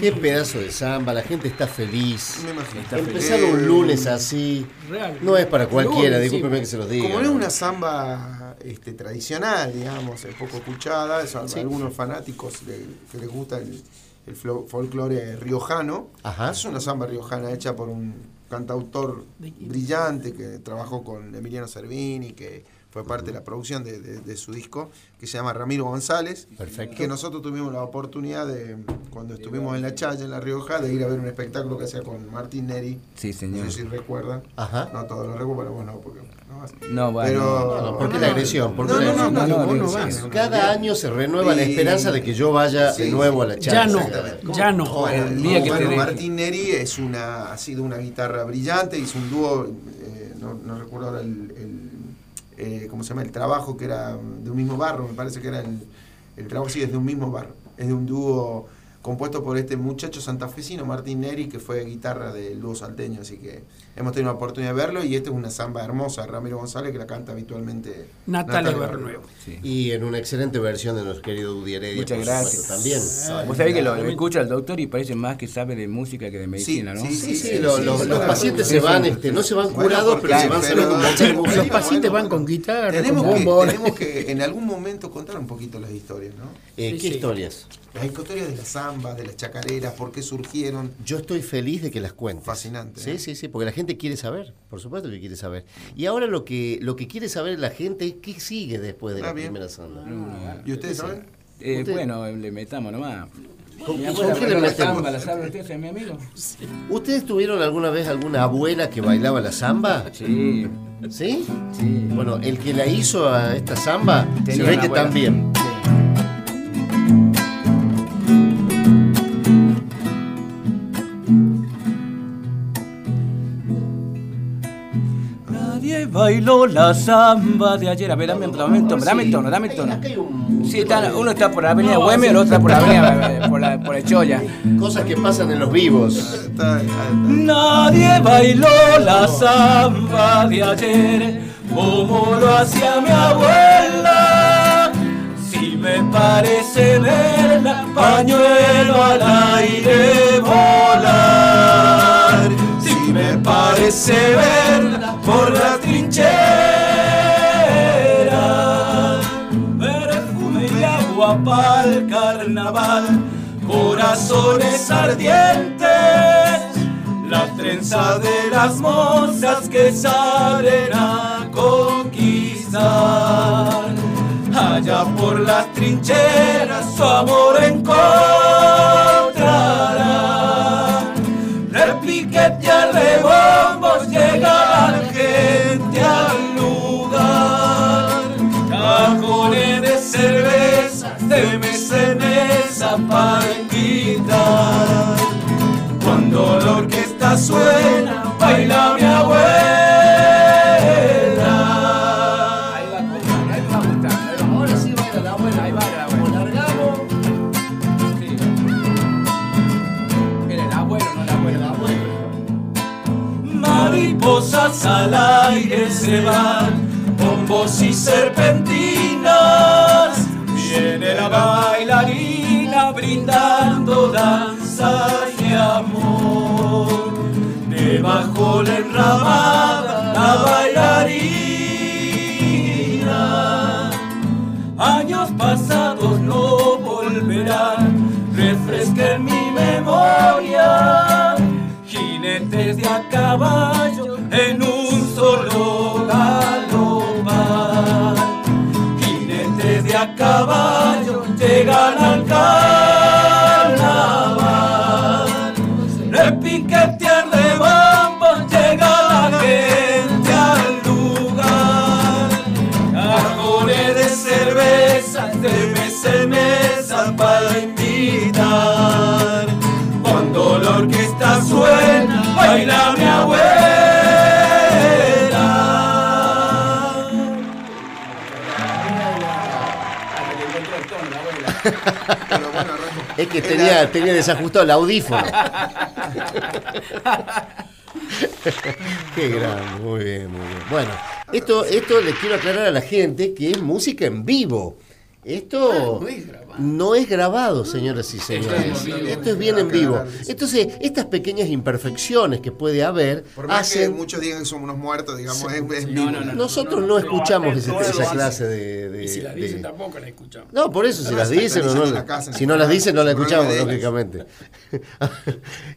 Qué pedazo de samba, la gente está feliz.
Me imagino.
Está Empezar un lunes así
Real.
no es para cualquiera, discúlpeme que se los diga.
Como no es una samba este, tradicional, digamos, es poco escuchada, eso a
Sí.
algunos fanáticos le- que les gusta el, el flo- folclore riojano.
Ajá.
Es una samba riojana hecha por un cantautor brillante que trabajó con Emiliano Cervini, que fue parte de la producción de, de- de su disco, que se llama Ramiro González.
Perfecto.
Que nosotros tuvimos la oportunidad de, cuando estuvimos en La Chaya, en La Rioja, de ir a ver un espectáculo que hacía con Martín Neri.
Sí, señor.
No sé si recuerdan.
Ajá.
No todos lo recuerdan, bueno, porque... No,
No, bueno.
Pero,
No, ¿por qué la agresión? ¿Por qué
no,
la
no, no,
agresión?
no,
No,
no,
no,
no,
sí,
no,
Cada año se renueva la esperanza de que yo vaya de nuevo a la charla.
Ya no, ya no.
Bueno,
el
y
día que
bueno,
te deje.
Martín Neri es una, ha sido una guitarra brillante, hizo un dúo, eh, no, no recuerdo ahora el, el, eh, ¿cómo se llama? El trabajo que era de un mismo barro, me parece que era el, el trabajo, sí, es de un mismo barro, es de un dúo compuesto por este muchacho santafesino, Martín Neri, que fue guitarra del dúo salteño, así que hemos tenido la oportunidad de verlo y esta es una samba hermosa de Ramiro González que la canta habitualmente
Natalia Bernuevo.
Y en una excelente versión de nuestro querido Dudy Heredia.
Muchas
por
gracias.
supuesto, También.
Vos sabés que lo, lo escucha el doctor y parece más que sabe de música que de medicina, ¿no?
Sí, sí, lo- lo- los pacientes se van, este, no se van
Bueno,
curados, pero se van
Sí,
música.
Los pacientes van con guitarra,
Tenemos
con
que, tenemos que en algún momento contar un poquito las historias, ¿no?
Eh,
Sí,
¿Qué
sí.
historias?
Las historias de las zambas, de las chacareras, por qué surgieron.
Yo estoy feliz de que las cuentes.
Fascinante,
Sí,
¿eh?
sí, sí, porque la gente quiere saber, por supuesto que quiere saber. Y ahora lo que lo que quiere saber la gente es qué sigue después de
Ah,
la
bien.
primera sanda.
¿Y ustedes
Sí.
saben?
Eh,
Usted-
bueno, le metamos nomás.
¿Con- qué le
la samba, ¿la usted, es mi amigo?
¿Ustedes tuvieron alguna vez alguna abuela que bailaba la samba?
Sí.
¿Sí?
Sí.
Bueno, el que la hizo a esta samba se ve que
abuela.
también.
Bailó la samba de ayer. A ver, dame un momento, dame el tono, dame el tono. Sí, está- uno está por la avenida Güemes, el otro está por la avenida, por la, por el Choya.
Cosas que pasan en los vivos.
Nadie bailó la samba de ayer como lo hacía mi abuela. Si me parece verla, pañuelo al aire volar. Si me parece verla por la trinchera, perfume y agua pa'l carnaval, corazones ardientes las trenzas de las mozas que salen a conquistar. Allá por las trincheras su amor encontrará. Repiquete al rebombos llega Cerveza, de mesa en mesa para invitar. Cuando la orquesta suena, baila mi abuela. Ahí va, compadre, ahí va, ahí va. Ahora sí baila la abuela, ahí va la abuela. Largamos. Sí. Era el abuelo, no la abuela. El abuelo. Mariposas al aire se van, bombos y serpentinas. Viene la bailarina brindando danza y amor. Debajo la enramada, la bailarina. Años pasados no volverán, refresca en mi memoria. Jinetes de a
Es que tenía, tenía desajustado el audífono. Qué grande, muy bien, muy bien. Bueno, esto, esto les quiero aclarar a la gente que es música en vivo. Esto no es grabado, señoras y señores. Esto es bien en vivo. Entonces, estas pequeñas imperfecciones que puede haber
Por más que muchos digan que somos unos muertos, digamos, es, es
No,
vivo.
no, no, Nosotros no escuchamos ese- esa clase de... de-
Y si las
de-
dicen tampoco las escuchamos.
No, por eso, si las dicen o no, si no las dicen, no las escuchamos, lógicamente.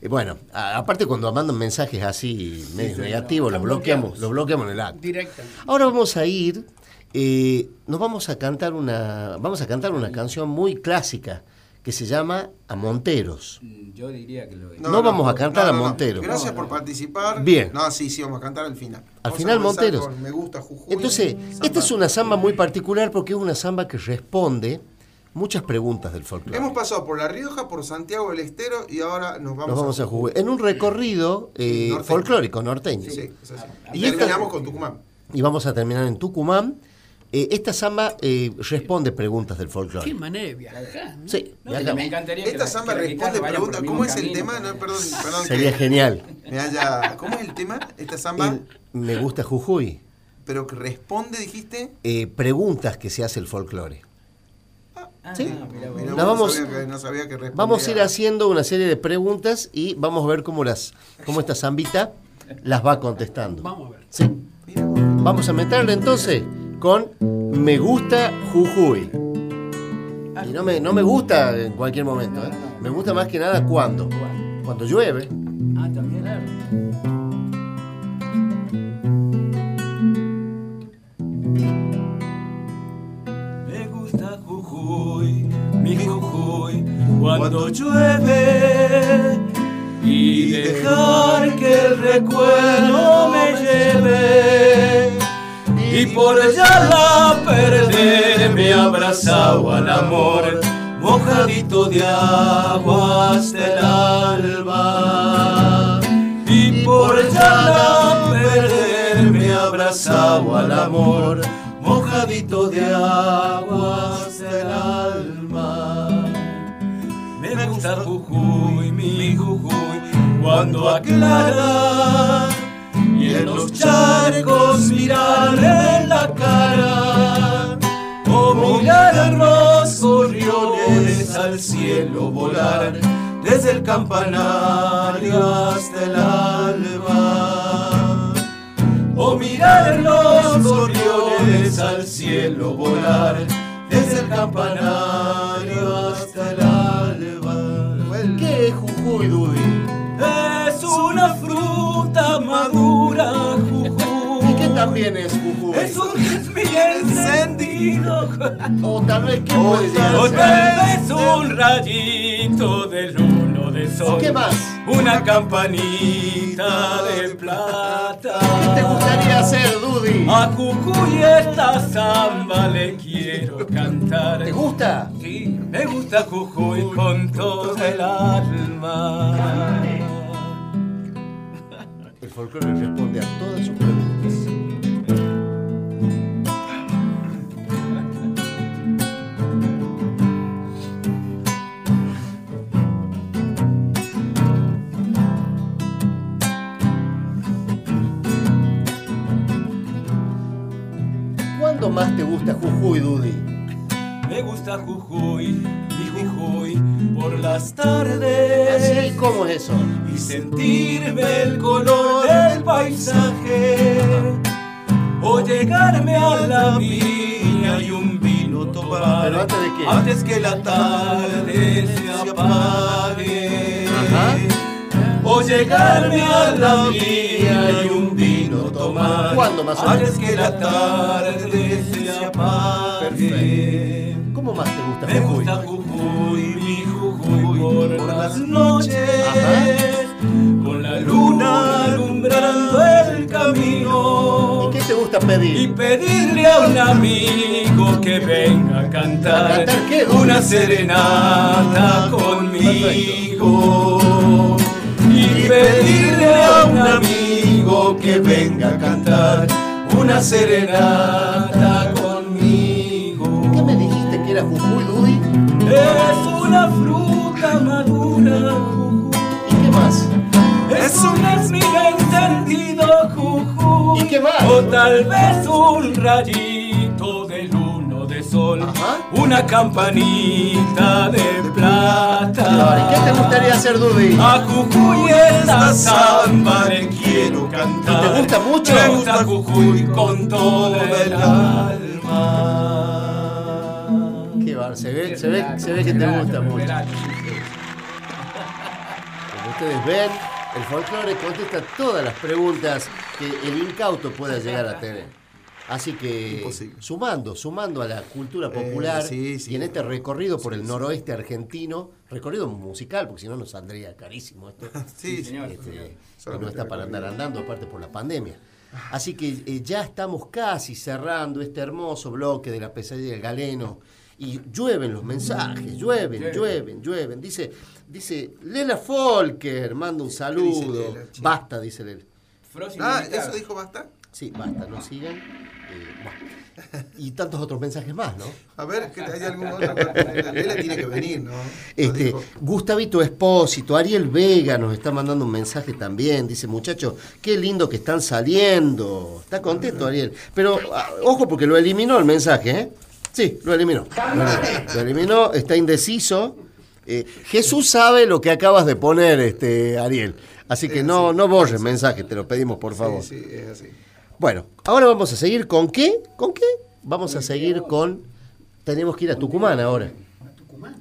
Y bueno, a- aparte cuando mandan mensajes así medios negativos, los bloqueamos, los bloqueamos en el acto.
Directamente.
Ahora vamos a ir Eh, nos vamos a cantar una, vamos a cantar una canción muy clásica que se llama A Monteros.
Yo diría que lo
No, vamos a cantar
no,
a
no, no.
Monteros.
Gracias por participar.
Bien.
No, sí, sí, vamos a cantar al final.
Al
Vamos
final
a
Monteros.
con Me gusta Jujuy.
Entonces,
Samba.
esta es una samba muy particular porque es una samba que responde muchas preguntas del folclore.
Hemos pasado por La Rioja, por Santiago del Estero y ahora nos vamos,
Nos vamos a Jujuy. En un recorrido eh,
Norteño.
folclórico norteño.
Sí, es así.
Y
Terminamos
esta-
con Tucumán.
Y vamos a terminar en Tucumán. Eh, esta samba eh, responde preguntas del
Qué
folclore.
manera de viajar. ¿no?
Sí,
No,
viajamos.
me encantaría que
Esta
la-
samba
que la
responde preguntas. ¿Cómo es el tema? No, perdón, perdón.
Sería
que
genial.
Me haya... ¿Cómo es el tema? Esta samba,
El me gusta Jujuy.
pero que responde, dijiste.
Eh, preguntas que se hace el folclore. ¿Sí?
Mira,
La
no
vamos,
sabía que- no sabía que respondía.
vamos a ir haciendo una serie de preguntas y vamos a ver cómo, las, cómo esta zambita las va contestando.
Vamos a ver.
Sí. Vamos a meterle entonces con Me gusta Jujuy. Y no me, no me gusta en cualquier momento. ¿eh? Me gusta más que nada cuando. Cuando llueve.
Ah, también. Me gusta Jujuy, mi Jujuy, cuando llueve y dejar que el recuerdo y por ella la perder me abrazado al amor mojadito de aguas del alba. Y por ella la perder me abrazado al amor mojadito de aguas del alma me gusta Jujuy, mi Jujuy, cuando aclara y en los charcos mirarle la cara o mirar los gorriones al cielo volar desde el campanario hasta el alba o mirar los gorriones al cielo volar desde el campanario hasta el alba.
¿Qué es Jujuy, Dudy? También es Jujuy?
Es un jazmín encendido.
O tal vez, ¿qué
O
puede
tal vez un rayito de luna de sol.
¿Qué más?
Una campanita de plata.
¿Qué te gustaría hacer, Dudy?
A Jujuy esta samba le quiero cantar.
¿Te gusta?
Sí, me gusta Jujuy con todo el alma.
El folclore responde a todas sus preguntas. ¿Cuándo más te gusta Jujuy, Dudy?
Me gusta Jujuy, mi Jujuy, por las tardes.
¿Así? ¿Cómo es eso?
Y sentirme el color del paisaje. O llegarme a la viña y un vino tomar.
¿Pero antes de qué?
Antes que la tarde se apague. O llegarme a la viña y un vino tomar.
¿Cuándo más o menos?
Que la tarde se apague.
¿Cómo más te gusta
Me
Jujuy?
gusta Jujuy, mi Jujuy por las noches, con la luna alumbrando el camino.
¿Y qué te gusta pedir?
Y pedirle a un amigo que venga a cantar,
¿A cantar qué, Dudy?
una serenata conmigo. Y pedirle a un amigo que venga a cantar una serenata conmigo.
¿Qué me dijiste que era Jujuy, Dudy?
Es una fruta madura, Jujuy.
¿Y qué más?
Es un jazmín encendido, Jujuy.
¿Y qué más?
O tal vez un rayito de luna de sol. Una campanita de plata.
¿Y qué te gustaría hacer, Dudy?
A Jujuy esta samba le quiero cantar.
¿Te gusta mucho?
Me gusta Jujuy con todo el alma.
Qué bar, se ve, se ve, se ve que te gusta mucho. Como ustedes ven, el folclore contesta todas las preguntas que el incauto pueda llegar a tener. Así que sumando, sumando a la cultura popular
sí, sí.
y en este recorrido por el noroeste argentino, recorrido musical, porque si no nos saldría carísimo esto.
Sí,
señor.
señor.
y no está para andar andando, aparte por la pandemia. Así que eh, ya estamos casi cerrando este hermoso bloque de la pesadilla del galeno. Y llueven los mensajes, llueven,
Llueve.
llueven, llueven. Dice, dice Lela Folker, manda un saludo.
Lela,
basta, dice Lela.
Ah, ¿eso dijo basta?
Sí, basta, no sigan. Eh, bueno. Y tantos otros mensajes más, ¿no?
A ver, que hay algún otro. Lela tiene que venir, ¿no?
Este, Gustavito Espósito, Ariel Vega nos está mandando un mensaje también. Dice, muchachos, qué lindo que están saliendo. Está contento Ariel. Pero ah, ojo porque lo eliminó el mensaje, ¿eh? Sí, lo eliminó. Lo eliminó, está indeciso. Eh, Jesús sabe lo que acabas de poner, este, Ariel. Así que no, no borres mensaje, te lo pedimos por favor.
Sí, sí, es así.
Bueno, ahora vamos a seguir con qué? ¿Con qué? Vamos a seguir con. Tenemos que ir a Tucumán ahora.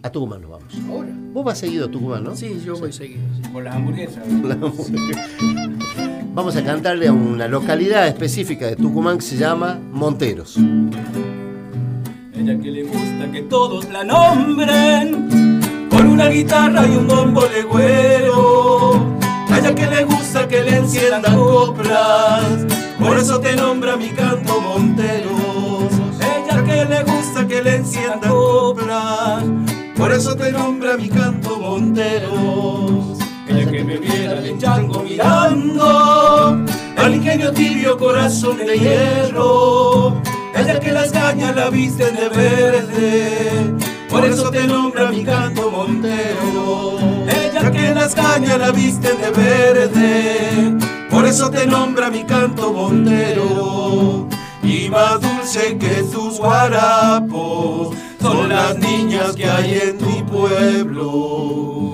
A Tucumán nos vamos.
Ahora.
Vos vas seguido a Tucumán, ¿no?
Sí, yo voy seguido. sí, Por las hamburguesas.
La hamburguesa. Vamos a cantarle a una localidad específica de Tucumán que se llama Monteros.
Ella que le gusta que todos la nombren Con una guitarra y un bombo legüero A ella que le gusta que le enciendan coplas Por eso te nombra mi canto Monteros. Ella que le gusta que le enciendan coplas. Por eso te nombra mi canto Monteros. Ella que me viera de chango mirando Al ingenio tibio corazón de hierro. Ella que las cañas la viste de verde, por eso te nombra mi canto montero. Ella que las cañas la viste de verde, por eso te nombra mi canto montero. Y más dulce que tus guarapos son las niñas que hay en mi pueblo.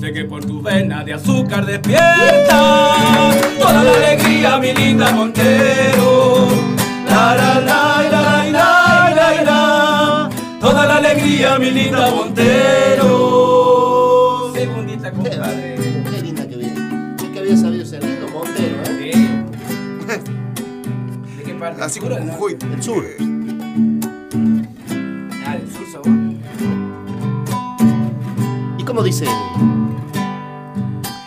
Sé que por tu vena de azúcar despierta toda la alegría, mi linda Montero. La la la alegría, mi linda Montero. Segundita, compadre.
Qué linda que viene. Sí que había sabido ser lindo Montero, ¿eh?
¿De qué parte?
Así como Jujuy.
El sur.
Ah, del sur, sabor.
¿Y cómo dice?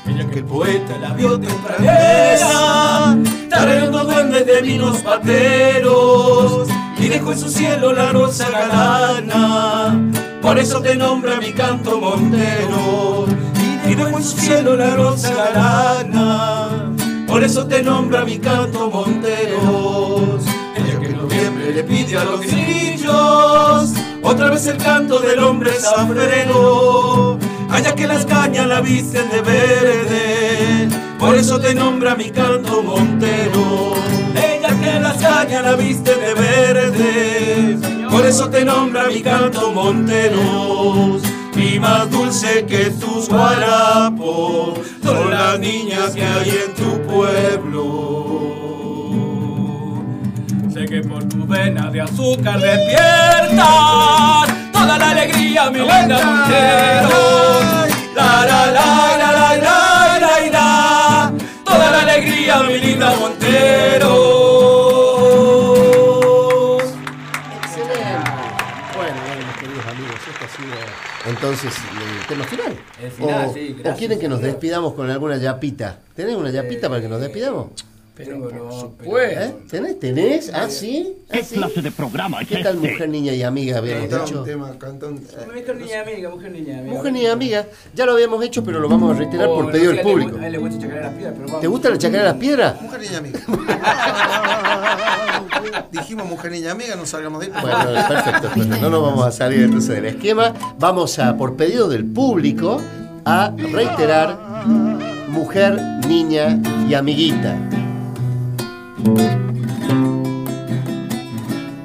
Ella que el poeta la vio tempranera, tareando duendes de vinos pateros, y dejó en su cielo la rosa galana, por eso te nombra mi canto montero, y dejó en su cielo la rosa galana, por eso te nombra mi canto monteros. Ella que en noviembre le pide a los grillos, otra vez el canto del hombre zafrero. Allá que las cañas la visten de verde, por eso te nombra mi canto montero. Cañas la viste de verde, por eso te nombra mi canto monteros. Y más dulce que tus guarapos son las niñas que hay en tu pueblo. Sé que por tu vena de azúcar despierta toda la alegría, mi linda Montero. La la la la la la la la, toda la alegría, mi linda Montero.
Entonces el tema final.
El final,
o,
sí,
o
gracias,
quieren que nos despidamos con alguna yapita. ¿Tenés una yapita para que nos despidamos?
Pero no, pues.
¿Eh? ¿Tenés? ¿Tenés? ¿Ah, sí? ¿Ah, sí?
de programa
¿Qué tal mujer, niña y amiga habíamos
Canta
dicho?
un tema, canta un...
Mujer niña amiga, mujer niña amiga.
Mujer niña amiga, ya lo habíamos hecho, pero lo vamos a reiterar
Oh,
por
no
pedido del
le
público.
A él le gusta chacar las piedras, pero vamos.
¿Te gusta la chacara de las piedras?
Mujer niña amiga. Dijimos mujer niña amiga, no salgamos de ahí.
Bueno, perfecto, perfecto. No nos vamos a salir entonces del esquema. Vamos a, por pedido del público, a reiterar mujer, niña y amiguita.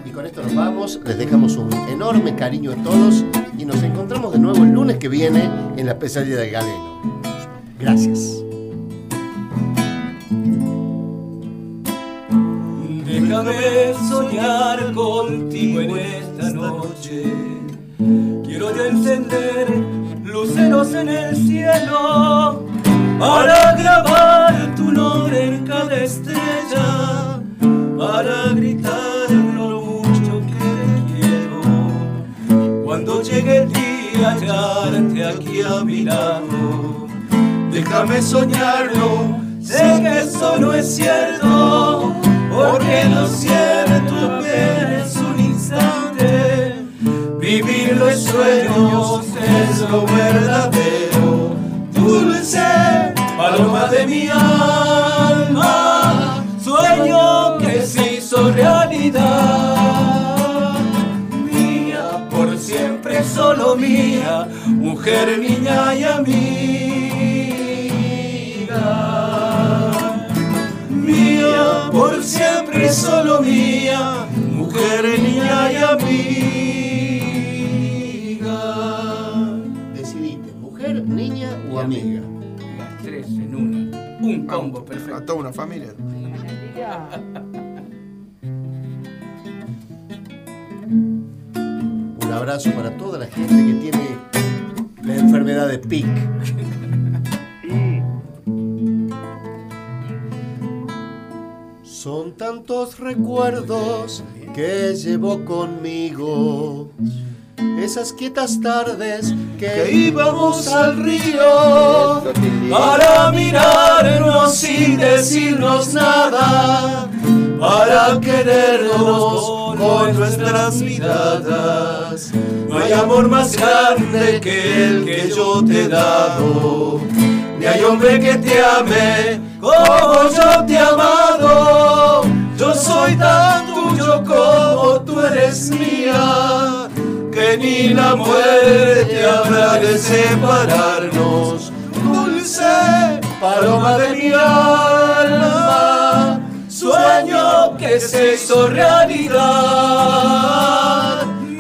Y con esto nos vamos, les dejamos un enorme cariño a todos y nos encontramos de nuevo el lunes que viene en la pesadilla del galeno. Gracias.
Déjame soñar contigo en esta noche. Quiero yo encender luceros en el cielo para grabar tu nombre en cada estrella, para gritar lo mucho que te quiero. Cuando llegue el día hallarte aquí a mi lado, déjame soñarlo, sé que eso no es cierto, porque lo siento apenas un instante. Vivir los sueños es lo verdadero, dulce paloma de mi alma, sueño que se hizo realidad. Mía, por siempre solo mía, mujer, niña y amiga. Mía, por siempre solo mía, mujer, niña y amiga.
Decidiste, mujer, niña o amiga.
Un combo perfecto.
A toda una familia.
Un abrazo para toda la gente que tiene la enfermedad de PIC. Son tantos recuerdos que llevo conmigo. Esas quietas tardes que íbamos al río para mirarnos sin decirnos nada, para querernos con nuestras miradas. No hay amor más grande que el que yo te he dado, ni hay hombre que te ame como yo te he amado. Yo soy tan tuyo como tú eres mía que ni la muerte habrá de separarnos. Dulce paloma de mi alma, sueño que se hizo realidad.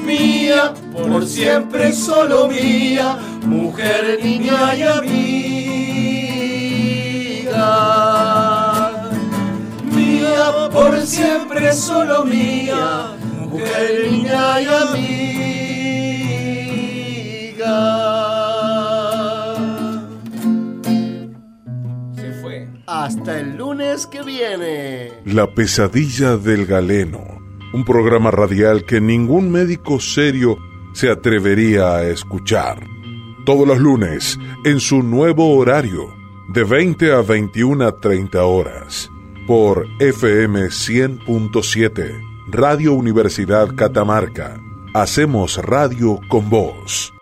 Mía, por siempre solo mía, mujer, niña y amiga. Mía, por siempre solo mía, mujer, niña y amiga. Hasta el lunes que viene.
La pesadilla del galeno, un programa radial que ningún médico serio se atrevería a escuchar. Todos los lunes, en su nuevo horario, de 20 a 21 a 30 horas, por FM 100.7, Radio Universidad Catamarca. Hacemos radio con vos.